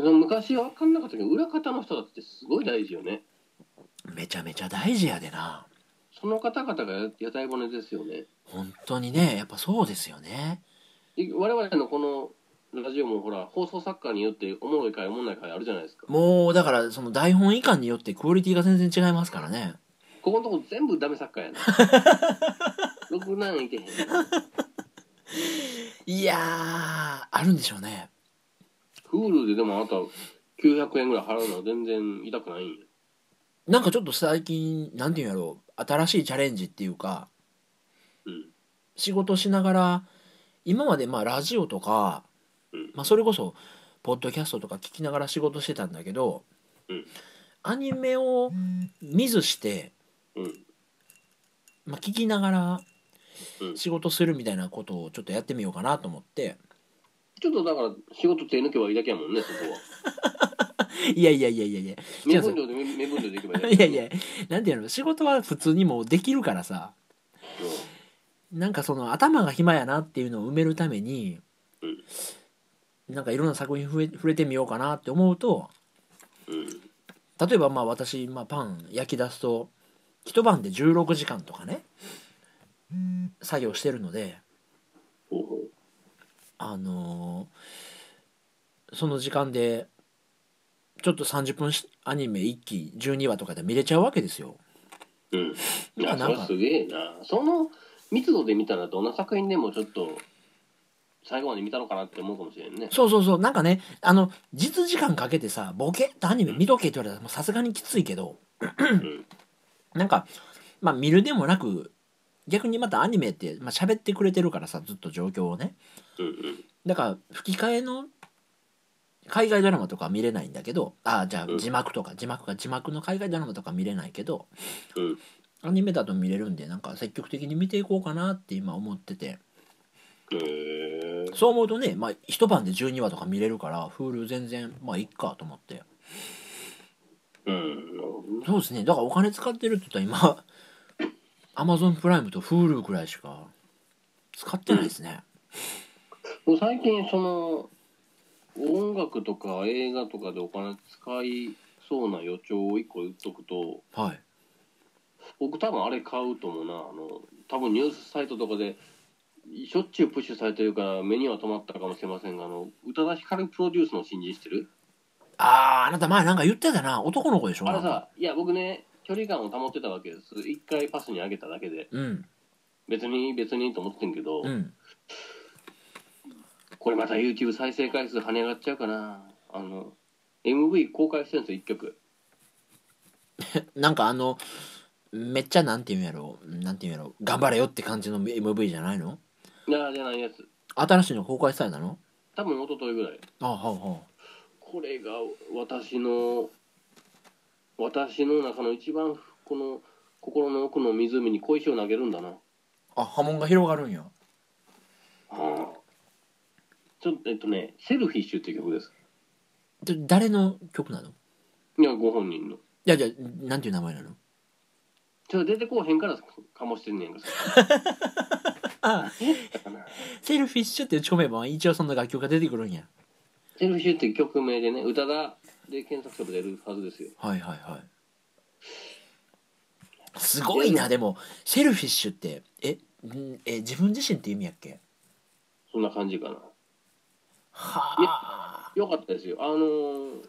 S1: 昔は分かんなかったけど裏方の人たちってすごい大事よね。
S2: めちゃめちゃ大事やでな。
S1: その方々が屋台骨ですよね。
S2: 本当にねやっぱそうですよね。
S1: で我々のこのラジオもほら放送作家によっておもろい回おもんない回あるじゃないですか。
S2: もうだからその台本以下によってクオリティが全然違いますからね
S1: ここのとこ全部ダメ作家やな ろくなんいけへん。
S2: いやーあるんでしょうね。
S1: Hulu ででもあなた900円ぐらい払うのは全然痛くないんや。
S2: なんかちょっと最近なんていうんやろう新しいチャレンジっていうか
S1: うん。
S2: 仕事しながら今までまあラジオとか、
S1: うん。
S2: まあ、それこそポッドキャストとか聞きながら仕事してたんだけど、
S1: うん
S2: アニメを見ずして、
S1: うん。
S2: まあ、聞きながら
S1: うん。
S2: 仕事するみたいなことをちょっとやってみようかなと思って。
S1: ちょっとだから仕事手抜けばいいだけやもんねそこは。い
S2: やいやいやいやいや。
S1: 目分量で目目分量でいけばいいだ
S2: い
S1: け
S2: やいや。なんていうの？仕事は普通にもうできるからさ。
S1: うん。
S2: なんかその頭が暇やなっていうのを埋めるために、
S1: うん。
S2: なんかいろんな作品触れ触れてみようかなって思うと
S1: うん。
S2: 例えばまあ私、まあ、パン焼き出すと一晩で16時間とかね作業してるのであのーその時間でちょっと30分しアニメ1期12話とかで見れちゃうわけですよ。
S1: うん。いや、
S2: なんか
S1: すげえな。その密度で見たらどんな作品でもちょっと最後まで見たのかなって思うかもしれんね。
S2: そうそうそうなんかねあの実時間かけてさボケっとアニメ見とけって言われたらさすがにきついけど
S1: うん。
S2: なんかまあ見るでもなく逆にまたアニメって、まあ喋ってくれてるからさずっと状況をね
S1: うんうん。
S2: だから吹き替えの海外ドラマとかは見れないんだけどあじゃあ
S1: うん
S2: 字幕とか字幕が字幕の海外ドラマとか見れないけど
S1: うん。
S2: アニメだと見れるんでなんか積極的に見ていこうかなって今思ってて。そう思うとね、まあ、一晩で12話とか見れるから Hulu 全然まあいっかと思って
S1: うん。
S2: そうですね。だからお金使ってるって言ったら今 Amazon プライムと Hulu くらいしか使ってないですね、
S1: もう最近その音楽とか映画とかでお金使いそうな予兆を一個言っとくと
S2: はい。
S1: 僕多分あれ買うと思うな。あの多分ニュースサイトとかでしょっちゅうプッシュされてるから目には止まったかもしれませんがあの宇多田ヒカルプロデュースの新人してる？
S2: あああなた前なんか言ってたな。男の子でしょ
S1: あれさいや僕ね距離感を保ってたわけです。一回パスに上げただけで。
S2: うん。
S1: 別に別にと思ってんけど、
S2: うん。
S1: これまた YouTube 再生回数跳ね上がっちゃうかな。あの MV 公開してるんですよ1曲。
S2: なんかあのめっちゃなんていうんやろなんていうんやろ頑張れよって感じの MV じゃないの？
S1: いやじゃないやつ。
S2: 新しいの公開されたの？
S1: 多分一昨日ぐらい。
S2: あはあは
S1: これが私の私の中の一番この心の奥の湖に小石を投げるんだな、
S2: ああ波紋が広がるんや。
S1: はあ、ちょっとえっとね「セルフィッシュ」っていう曲です。
S2: で誰の曲なの？い
S1: いやご本人の。
S2: やじゃあなんていう名前なの？
S1: ちょっと出てこうへんからかもしてんねん かさ
S2: あ
S1: だから
S2: Selfish って打ち込めば一応そんな楽曲が出てくるんや
S1: Selfish って曲名でね宇多田で検索すれば出るはずですよ。
S2: はいはいはい。すごいなでも selfish ってえんえ自分自身って意味やっけ？
S1: そんな感じかな。
S2: はあ。
S1: よかったですよ。あのー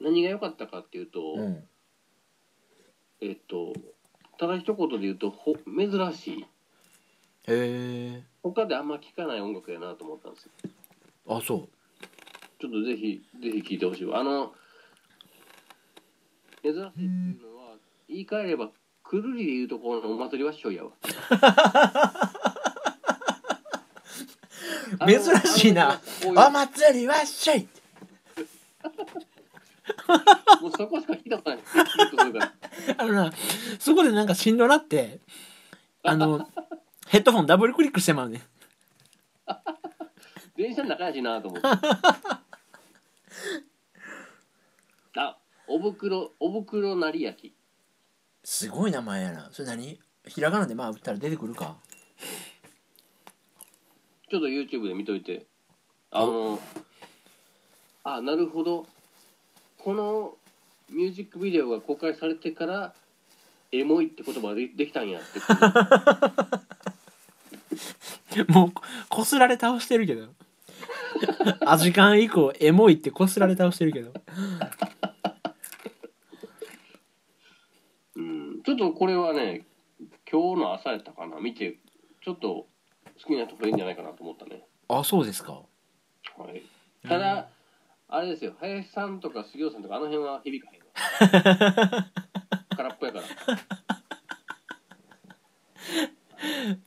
S1: 何が良かったかっていうと、
S2: うん。
S1: えっとただ一言で言うとほ珍しい。
S2: へえ。
S1: 他であんま聞かない音楽やなと思ったんですよ。
S2: あそう
S1: ちょっとぜひぜひ聴いてほしいわ。あの珍しいっていうのは言い換えればくるりで言うところのお祭りはっしょいやわ。あ の
S2: 珍しいなお祭りわっしょい。
S1: もうそこしか聞いたことない。
S2: あのなそこでなんかしんどなってあのヘッドフォンダブルクリックしてまうね。
S1: 電車の中やしなと思って あおぶくろおぶくろなり焼き。
S2: すごい名前やな。それ何？ひらがなでまあ打ったら出てくるか。
S1: ちょっと YouTube で見といて。あ。のあなるほど。このミュージックビデオが公開されてからエモいって言葉がでできたんやって。
S2: もうこすられ倒してるけどアジカン以降エモいってこすられ倒してるけど。
S1: うんちょっとこれはね今日の朝やったかな？見てちょっと好きな人がいいんじゃないかなと思ったね。
S2: あそうですか。
S1: はい。ただ、あれですよ。林さんとか杉尾さんとかあの辺は響かへんわ 空っぽやから。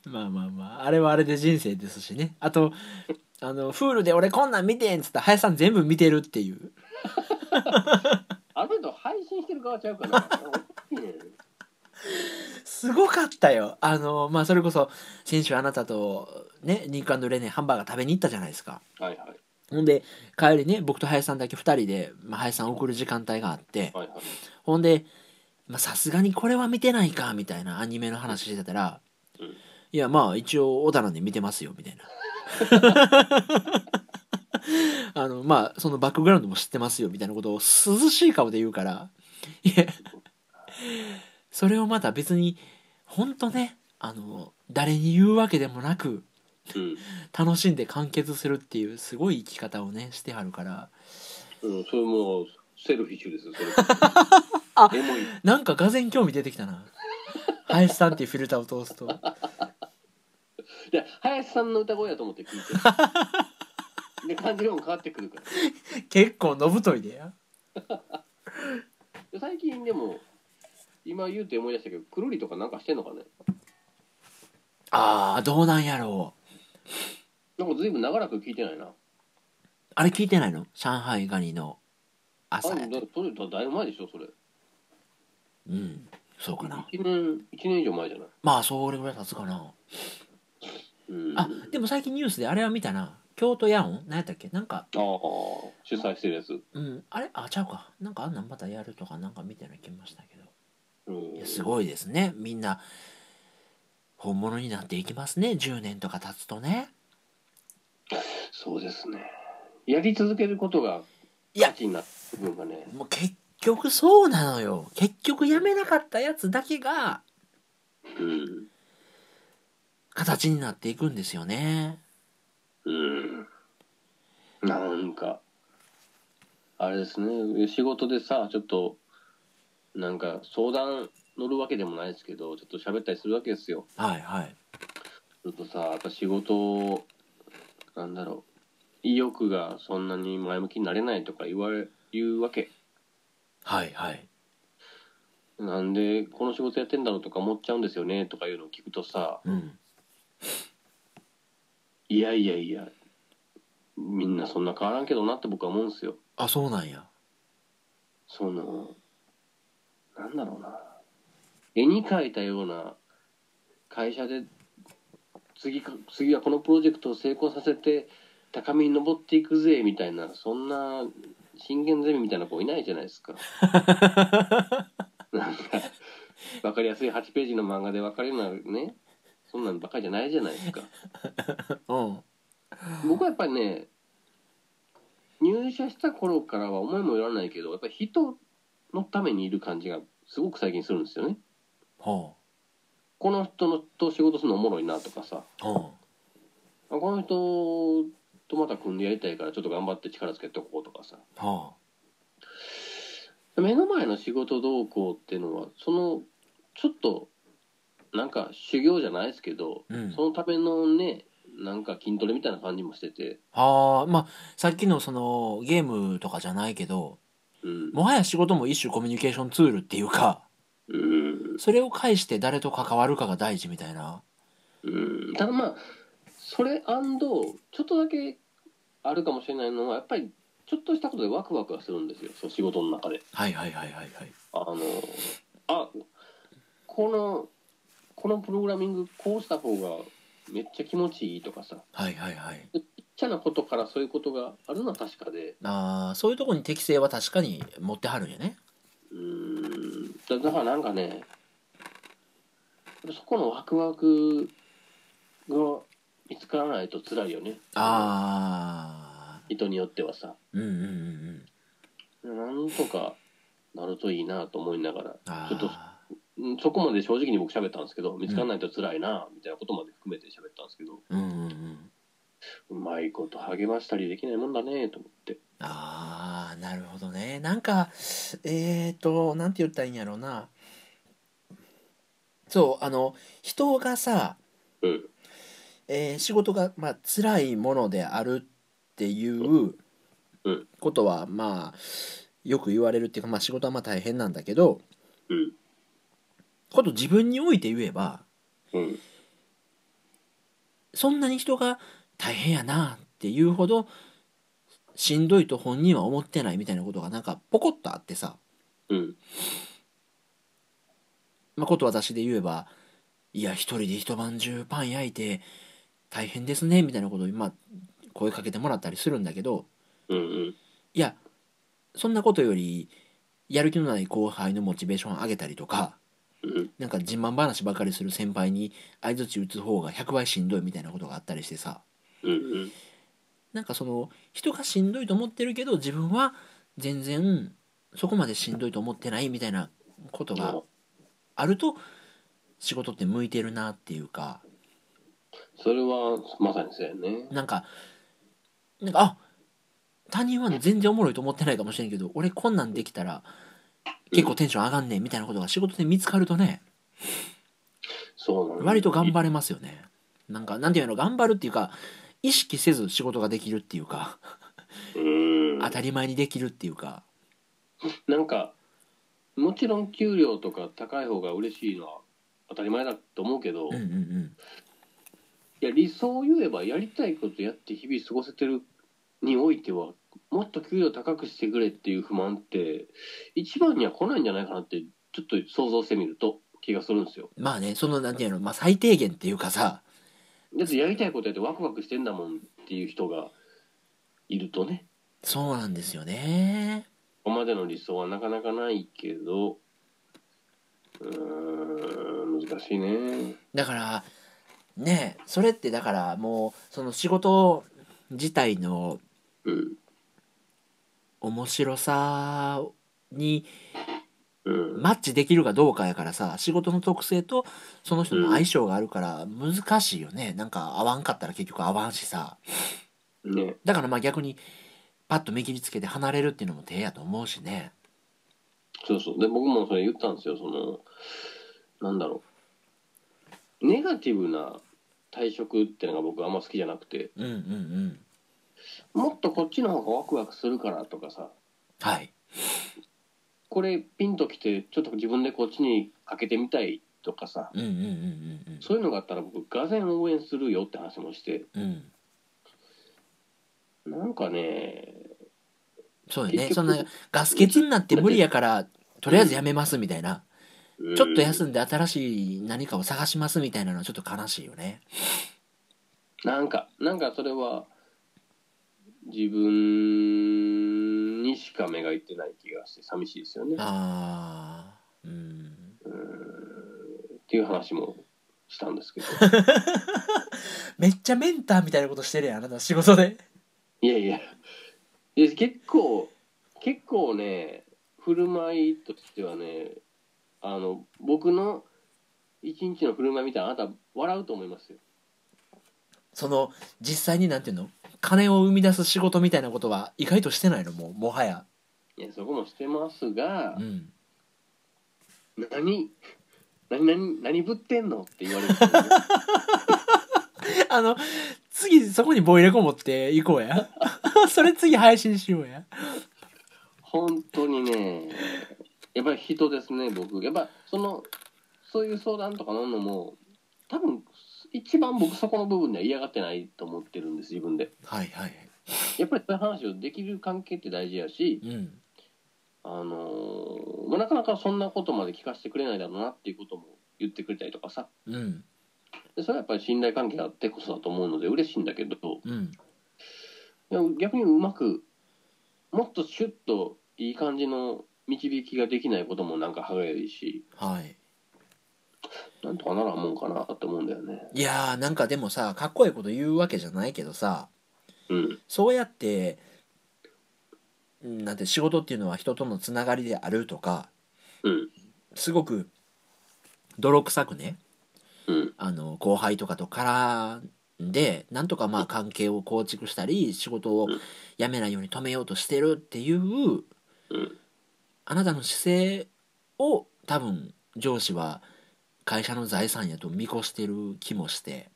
S2: まあまあまああれはあれで人生ですしね。あとあのフールで俺こんなん見てんっつったら林さん全部見てるっていう。
S1: あの人配信してる側ちゃうかな
S2: すごかったよ。あのまあそれこそ先週あなたとねニックレネハンバーガー食べに行ったじゃないですか。
S1: はいはい。
S2: ほんで帰りね僕と林さんだけ2人で、まあ、林さん送る時間帯があって
S1: はいはい。
S2: ほんでまあさすがにこれは見てないかみたいなアニメの話してたら「
S1: うん。
S2: いやまあ一応小田なんで見てますよ」みたいな あのまあそのバックグラウンドも知ってますよみたいなことを涼しい顔で言うからいやそれをまた別にほんとねあの誰に言うわけでもなく
S1: うん。
S2: 楽しんで完結するっていうすごい生き方をねしてはるから。
S1: うん、それもうセルフィッシュですよそれ。
S2: あなんかがぜ興味出てきたな。林さんっていうフィルターを通すと
S1: で林さんの歌声やと思って聞いて。で感じがも変わってくるから。
S2: 結構のぶといでや。
S1: で 最近でも今言うて思い出したけどくるりとかなんかしてんのかね？
S2: あーどうなんやろう。
S1: なんか随分長らく聞いてないな。
S2: あれ聞いてないの？上海ガニの
S1: あ
S2: 朝や
S1: だそれだいぶ前でしょそれ。
S2: うんそうかな。
S1: 1年一年以上前じゃない？
S2: まあそれぐらい経つかな。
S1: うん
S2: あでも最近ニュースであれは見たな。京都ヤオン何やったっけ？なんか。
S1: ああ主催してるやつ。
S2: うん。あれ？あちゃうか。なんかあんなん？またやるとかなんか見てなきましたけど。すごいですね。みんな本物になっていきますね。10年とか経つとね。
S1: そうですね。やり続けることが価値になる部分がね。
S2: もう結局そうなのよ。結局やめなかったやつだけが
S1: うん
S2: 形になっていくんですよね。
S1: うん。なんかあれですね。仕事でさちょっとなんか相談乗るわけでもないですけどちょっと喋ったりするわけですよ。
S2: はいはい。
S1: ちょっとさやっぱ仕事なんだろう。意欲がそんなに前向きになれないとか言われ言うわけ。
S2: はいはい。
S1: なんでこの仕事やってんだろうとか思っちゃうんですよねとかいうのを聞くとさ
S2: うん
S1: いやいやいやみんなそんな変わらんけどなって僕は思うんですよ。
S2: あそうなんや。
S1: そのなんだろうな。絵に描いたような会社で次か次はこのプロジェクトを成功させて高みに登っていくぜみたいなそんな信玄ゼミみたいな子いないじゃないですか。なんか分かりやすい8ページの漫画で分かるようなねそんなんばっかりじゃないじゃないですか。
S2: うん。
S1: 僕はやっぱりね入社した頃からは思いもよらないけどやっぱり人のためにいる感じがすごく最近するんですよね。
S2: ほ
S1: この人のと仕事するのおもろいなとかさ。
S2: うほ
S1: あこの人とまた組んでやりたいからちょっと頑張って力つけておこうとかさ。
S2: うほ
S1: 目の前の仕事動向っていうのはそのちょっとなんか修行じゃないですけど、
S2: ううん。
S1: そのためのねなんか筋トレみたいな感じもしてて。
S2: ああまあさっきのそのゲームとかじゃないけど
S1: うん。
S2: もはや仕事も一種コミュニケーションツールっていうか
S1: うん。
S2: それを介して誰と関わるかが大事みたいな。
S1: うん。ただまあそれちょっとだけあるかもしれないのはやっぱりちょっとしたことでワクワクはするんですよそう仕事の中で。
S2: はいはいはいはいはい。
S1: あのあこのこのプログラミングこうした方がめっちゃ気持ちいいとかさ。
S2: はいはいはい。
S1: ちっちゃなことからそういうことがあるのは確かで。
S2: あーそういうとこに適性は確かに持ってはるんやね。
S1: うん。だだからなんかねそこのワクワクが見つからないと辛いよね。
S2: ああ
S1: 人によってはさ。
S2: うんうんうんうん。
S1: なんとかなるといいなと思いながら。
S2: あ
S1: ちょっとそこまで正直に僕喋ったんですけど見つからないと辛いなみたいなことまで含めて喋ったんですけど、
S2: うんうんうん。
S1: うまいこと励ましたりできないもんだねと思って。
S2: ああなるほどね。なんかえっ、ー、となんて言ったらいいんやろうな。そうあの人がさ、
S1: うん。
S2: えー仕事がまあ辛いものであるっていう
S1: うん。
S2: ことはまあよく言われるっていうか、まあ、仕事はまあ大変なんだけど
S1: うん
S2: こと自分において言えば
S1: うん。
S2: そんなに人が大変やなっていうほどしんどいと本人は思ってないみたいなことがなんかポコッとあってさ。
S1: うん。
S2: まあ、こと私で言えばいや一人で一晩中パン焼いて大変ですねみたいなことをまあ声かけてもらったりするんだけど
S1: うんうん。
S2: いやそんなことよりやる気のない後輩のモチベーション上げたりとか
S1: うん
S2: なんか自慢話ばかりする先輩に相づち打つ方が100倍しんどいみたいなことがあったりしてさ。なんかその人がしんどいと思ってるけど自分は全然そこまでしんどいと思ってないみたいなことがあると仕事って向いてるなっていうか。
S1: それはまさにそうやね。
S2: なんかなんかあ他人は全然おもろいと思ってないかもしれんけど俺こんなんできたら結構テンション上がんねんみたいなことが仕事で見つかるとね
S1: そう
S2: 割と頑張れますよね。なんかなんていうの頑張るっていうか意識せず仕事ができるっていうか
S1: うん。
S2: 当たり前にできるっていうか。
S1: なんかもちろん給料とか高い方が嬉しいのは当たり前だと思うけど、
S2: うんうんう
S1: い
S2: ん
S1: や理想を言えばやりたいことやって日々過ごせてるにおいてはもっと給料高くしてくれっていう不満って一番には来ないんじゃないかなってちょっと想像してみると気がするんですよ。
S2: まあねそのなんていうの、まあ、最低限っていうかさ。
S1: だってやりたいことやってワクワクしてんだもんっていう人がいるとね。
S2: そうなんですよね。
S1: ここまでの理想はなかなかないけどうーん難しいね。
S2: だからねそれってだからもうその仕事自体の
S1: うん
S2: 面白さに
S1: うん。
S2: マッチできるかどうかやからさ仕事の特性とその人の相性があるから難しいよね。なんか合わんかったら結局合わんしさ。
S1: ね。
S2: だからまあ逆にパッと見切りつけて離れるっていうのも手やと思うしね。
S1: そうそう。で僕もそれ言ったんですよ。そのなんだろう。ネガティブな退職ってのが僕あんま好きじゃなくて。
S2: うんうんうん
S1: もっとこっちの方がワクワクするからとかさ。
S2: はい。
S1: これピンときてちょっと自分でこっちにかけてみたいとかさ。
S2: うんうんうんうん
S1: そういうのがあったら僕がぜん応援するよって話もして。
S2: うん。うん
S1: なんかね
S2: そうよ
S1: 結局
S2: ねそんなガス欠になって無理やからとりあえずやめますみたいな。ちょっと休
S1: ん
S2: んで新しい何かを探しますみたいなのはちょっと悲しいよね。
S1: なんかなんかそれは自分にしか目がいってない気がして寂しいですよね。
S2: ああうん。
S1: うーんっていう話もしたんですけど。
S2: めっちゃメンターみたいなことしてるやんあなた仕事で。
S1: いやいや。いや結構結構ね振る舞いとしてはねあの僕の一日の振る舞い見たらあなた笑うと思いますよ。
S2: その実際になんていうの金を生み出す仕事みたいなことは意外としてないの？もうもはや。
S1: いやそこもしてますが
S2: う、ん。
S1: 何何何何ぶってんの？って言われる。
S2: あの次そこにボイレコ持っていこうや。それ次配信しようや。
S1: 本当にねやっぱり人ですね僕。やっぱそのそういう相談とか乗るのも多分一番僕そこの部分では嫌がってないと思ってるんです自分で。
S2: はいはい。
S1: やっぱりそういう話をできる関係って大事やし
S2: うん。
S1: あのーまあなかなかそんなことまで聞かせてくれないだろうなっていうことも言ってくれたりとかさ。
S2: うん。
S1: でそれはやっぱり信頼関係があってこそだと思うので嬉しいんだけど。
S2: うん。
S1: いや逆にうまくもっとシュッといい感じの導きができないこともなんか歯がゆいし。
S2: はい
S1: なんとかならんもんかなって思うんだよね。
S2: いやーなんかでもさかっこいいこと言うわけじゃないけどさ
S1: うん。
S2: そうやってうんなんて仕事っていうのは人とのつながりであるとか
S1: うん。
S2: すごく泥臭くね
S1: うん。
S2: あの後輩とかと絡んでなんとかまあ関係を構築したり仕事を辞めないように止めようとしてるっていう
S1: うん。
S2: あなたの姿勢を多分上司は会社の財産やと見越してる気もして。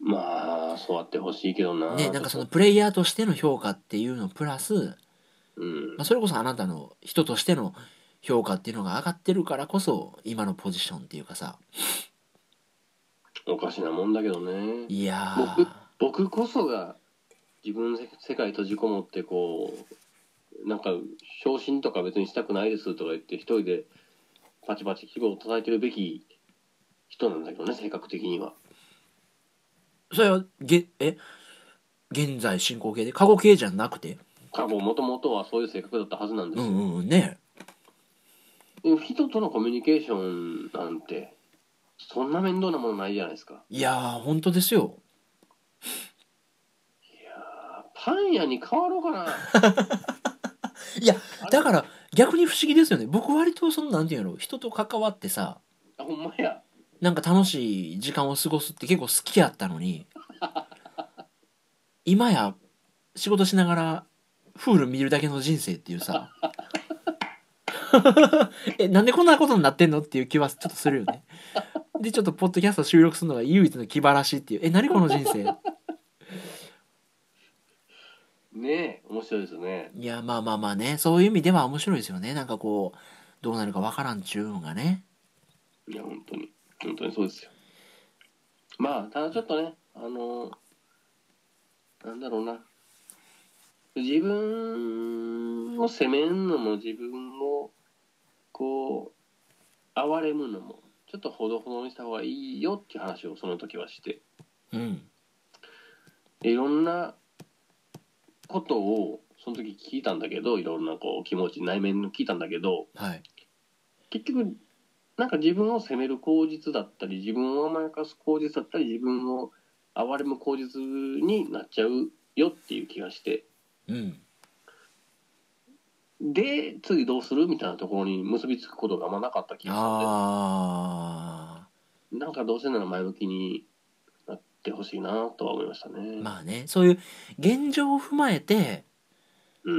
S1: まあそうあってほしいけどな
S2: ねなんかそのプレイヤーとしての評価っていうのプラス、
S1: うん。
S2: まあ、それこそあなたの人としての評価っていうのが上がってるからこそ今のポジションっていうかさ。
S1: おかしなもんだけどね。
S2: いや
S1: 僕
S2: ー
S1: 僕こそが自分の世界閉じこもってこうなんか昇進とか別にしたくないですとか言って一人でパチパチ規模を叩いてるべき人なんだけどね性格的には。
S2: それはげえ？現在進行形で？過去形じゃなくて？
S1: 過去もともとはそういう性格だったはずなんですよ、
S2: うんうんうんね。
S1: でも人とのコミュニケーションなんてそんな面倒なものないじゃないですか。
S2: いやー本当ですよ。
S1: パン屋に変わろうかな。
S2: いやだから逆に不思議ですよね。僕割とそのなんていうの人と関わってさ
S1: あほんまや。
S2: なんか楽しい時間を過ごすって結構好きやったのに今や仕事しながらフール見るだけの人生っていうさ。えなんでこんなことになってんのっていう気はちょっとするよね。でちょっとポッドキャスト収録するのが唯一の気晴らしっていう。え何この人生？
S1: ねえ面白いですね。
S2: いやまあまあまあね。そういう意味では面白いですよね。なんかこうどうなるかわからんっちゅうのがね。
S1: いや本当に。本当にそうですよ。まあただちょっとねあのなんだろうな。自分を責めんのも自分をこう憐れむのもちょっとほどほどにした方がいいよっていう話をその時はして。
S2: うん。
S1: いろんなことをその時聞いたんだけどいろんなこう気持ち内面の聞いたんだけど
S2: はい。
S1: 結局なんか自分を責める口実だったり自分を甘やかす口実だったり自分を憐れむ口実になっちゃうよっていう気がして。
S2: うん。
S1: で次どうするみたいなところに結びつくことがあんまなかった気がするなんかどうせなら前向きになってほしいなとは思いましたね。
S2: ーまあねそういう現状を踏まえて
S1: う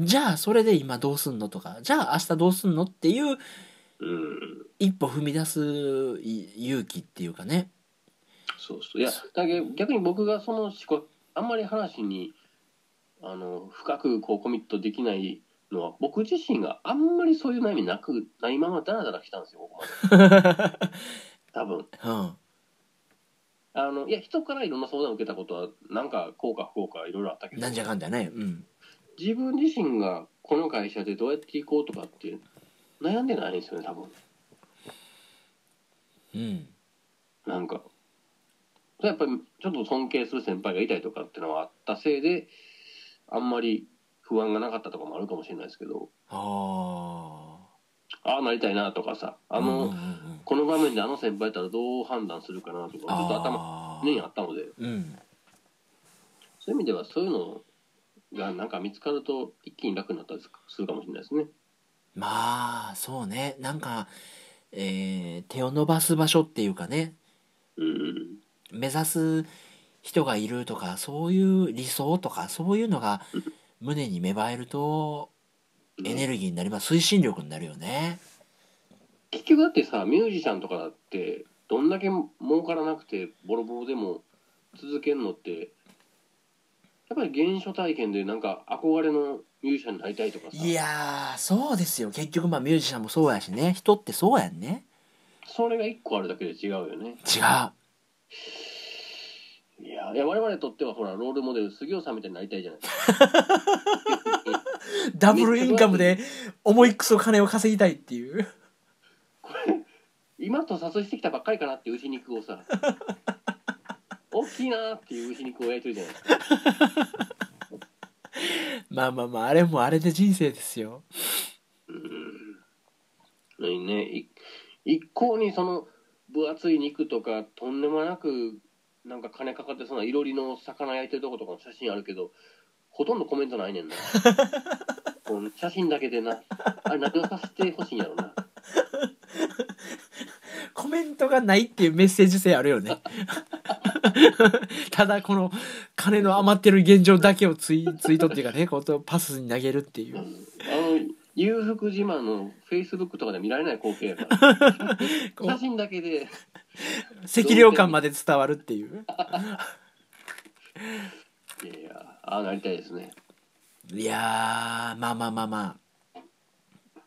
S1: ん。
S2: じゃあそれで今どうすんのとかじゃあ明日どうすんのっていう
S1: うん。
S2: 一歩踏み出すい勇気っていうかね。
S1: そうそう。いやだけど逆に僕がその思考あんまり話にあの深くこうコミットできないのは僕自身があんまりそういう悩みなくないままダラダラ来たんですよここまで。多分。
S2: うん
S1: あのいや人からいろんな相談を受けたことはなんかこうか不幸かいろいろあったけど。
S2: なんじゃかんだね。うん。
S1: 自分自身がこの会社でどうやっていこうとかって悩んでないんですよね多分。
S2: うん。
S1: なんか。やっぱりちょっと尊敬する先輩がいたりとかっていうのはあったせいであんまり不安がなかったとかもあるかもしれないですけど。
S2: あ
S1: ああなりたいなとかさ
S2: あ
S1: あの、
S2: うんうんうん
S1: この場面であの先輩やったらどう判断するかなとかちょっと頭にあったので。
S2: うん。
S1: そういう意味ではそういうのがなんか見つかると一気に楽になったりするかもしれないですね。
S2: まあそうね。なんか、えー手を伸ばす場所っていうかね。
S1: うん。
S2: 目指す人がいるとかそういう理想とかそういうのが 胸に芽生えるとエネルギーになります。推進力になるよね。
S1: 結局だってさミュージシャンとかだってどんだけ儲からなくてボロボロでも続けるのってやっぱり原初体験でなんか憧れのミュージシャンになりたいとかさ。
S2: いやーそうですよ。結局まあミュージシャンもそうやしね。人ってそうやんね。
S1: それが一個あるだけで違うよね。
S2: 違う
S1: いや我々にとってはほらロールモデル杉尾さんみたいになりたいじゃないですか。
S2: ダブルインカムで重いクソ金を稼ぎたいっていう
S1: これ今と撮影してきたばっかりかなっていう牛肉をさ 大きいなーっていう牛肉を焼いてるじゃないですか。
S2: まあまあまああれもあれで人生ですよ
S1: うんねい一向にその分厚い肉とかとんでもなくなんか金かかってそうないろりの魚焼いてるとことかの写真あるけどほとんどコメントないねんな。この写真だけでなあれ何をさせてほしいんやろな。
S2: コメントがないっていうメッセージ性あるよね。ただこの金の余ってる現状だけをツイツイートっていうかねことをパスに投げるっていう。
S1: あの裕福自慢のフェイスブックとかで見られない光景やから。写真だけで
S2: 赤涼感まで伝わるっていう。
S1: いやいやああなりたいですね。
S2: いやーまあまあまあまあ。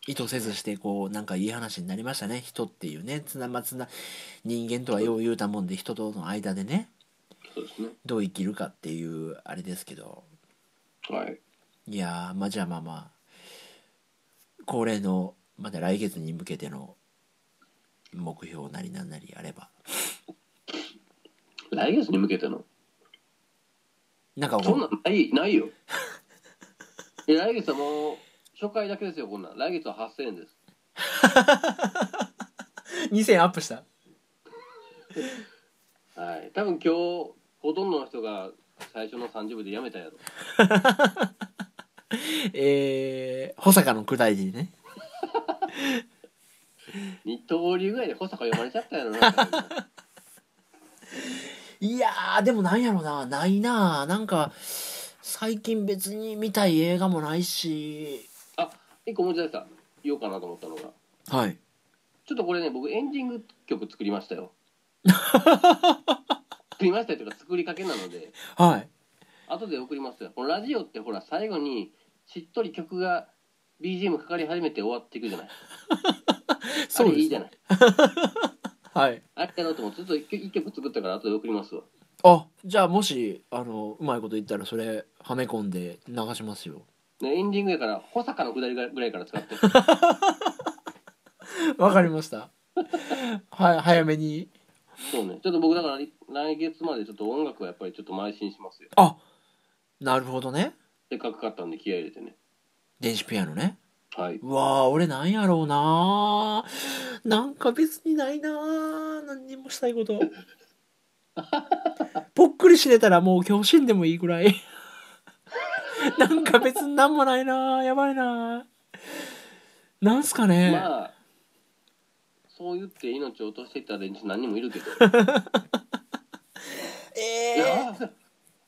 S2: 意図せずしてこうなんかいい話になりましたね。人っていうね。つなまつな人間とはよう言うたもんで人との間でね。
S1: そうですね。
S2: どう生きるかっていうあれですけど。
S1: はい。
S2: いやーまあじゃあまあまあ恒例のまだ来月に向けての目標なりなんなりあれば。
S1: 来月に向けての？
S2: なんかこ
S1: そんなんないないよ。いや来月はもう初回だけですよこんなん。来月は8000円です。
S2: う2000アップした？
S1: はい。多分今日ほとんどの人が最初の30分でやめたやろ。
S2: えー、保坂の下りでね
S1: 二刀流ぐらいで保坂読まれちゃったやろな。
S2: いやーでもなんやろな。ないな。なんか最近別に見たい映画もないし。
S1: あ一個思い出した。言おうかなと思ったのが。
S2: はい。
S1: ちょっとこれね僕エンディング曲作りましたよ。作りましたよというか作りかけなので。
S2: はい。
S1: 後で送りますよ。このラジオってほら最後にしっとり曲が BGM かかり始めて終わっていくじゃない。あ
S2: そうです
S1: れいいじゃない。
S2: はい。
S1: あれやろうと思ってちょっと一曲一曲作ったから後で送りますわ。
S2: あじゃあもしあのうまいこと言ったらそれはめ込んで流しますよ。
S1: ねエンディングやから保坂のくだりぐらいから使って。
S2: わかりました。はい早めに。
S1: そうね。ちょっと僕だから来月までちょっと音楽はやっぱりちょっと邁進しますよ。
S2: あなるほどね。
S1: せっかく買ったんで気合い入れてね
S2: 電子ピアノね。
S1: はい。う
S2: わあ俺なんやろうな。なんか別にないな。何にもしたいこと。ぽっくり死ねたらもう今日死んでもいいぐらい。なんか別になんもないな。やばいな。なんすかね、
S1: まあそう言って命を落としていった連中何人もいるけど。い
S2: え
S1: や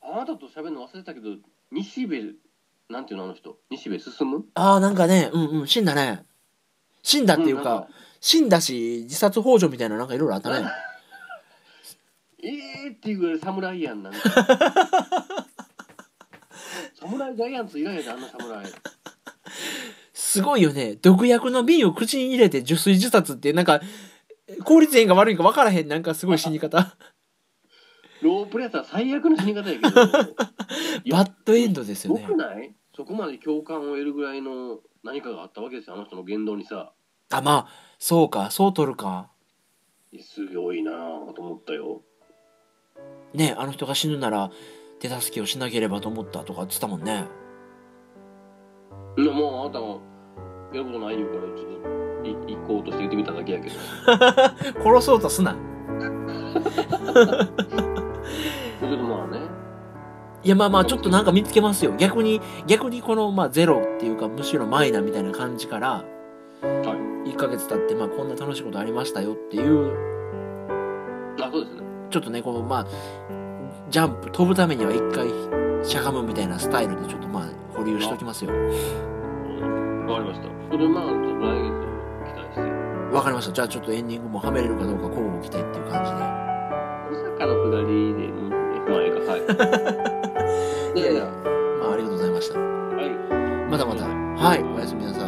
S1: あなたと喋るの忘れたけど西部なんていうのあの人？西部進む？
S2: ああなんかねうんうん死んだね。死んだっていうか、
S1: んなん
S2: 死んだし自殺幇助みたいななんかいろいろあったね。
S1: え えー、っていうぐらい侍やんな。んか侍ジャイアンツ以来やであんな侍
S2: すごいよね。毒薬の瓶を口に入れて受水自殺ってなんか効率いいんか悪いんか分からへんなんかすごい死に方
S1: ロープレーター最悪の死に方やけど。
S2: バッドエンドですよね。
S1: よくない？そこまで共感を得るぐらいの何かがあったわけですよ。あの人の言動にさ。
S2: あまあそうか。そう取るか。
S1: すごいなぁと思ったよ。
S2: ねあの人が死ぬなら手助けをしなければと思ったとか言ってたもんね。
S1: いやもうあなたはやることない言うからちょっとい行こうとして言ってみただけやけど。
S2: 殺そうとすな いやまあまあちょっとなんか見つけますよ。逆に逆にこのまあゼロっていうかむしろマイナみたいな感じから1ヶ月経ってまあこんな楽しいことありましたよっていう
S1: あそうですね。
S2: ちょっとねこのまあジャンプ飛ぶためには1回しゃがむみたいなスタイルでちょっとまあ保留しときますよ。
S1: わかりました。それまあ来月期待して。
S2: わかりました。じゃあちょっとエンディングもはめれるかどうか交互期待っていう感じで。
S1: 大阪の下りで、うん、まあ、
S2: か、はい。いやいや、まあ、ありがとうございました。は
S1: い。
S2: まだまだ。はい、おやすみなさい。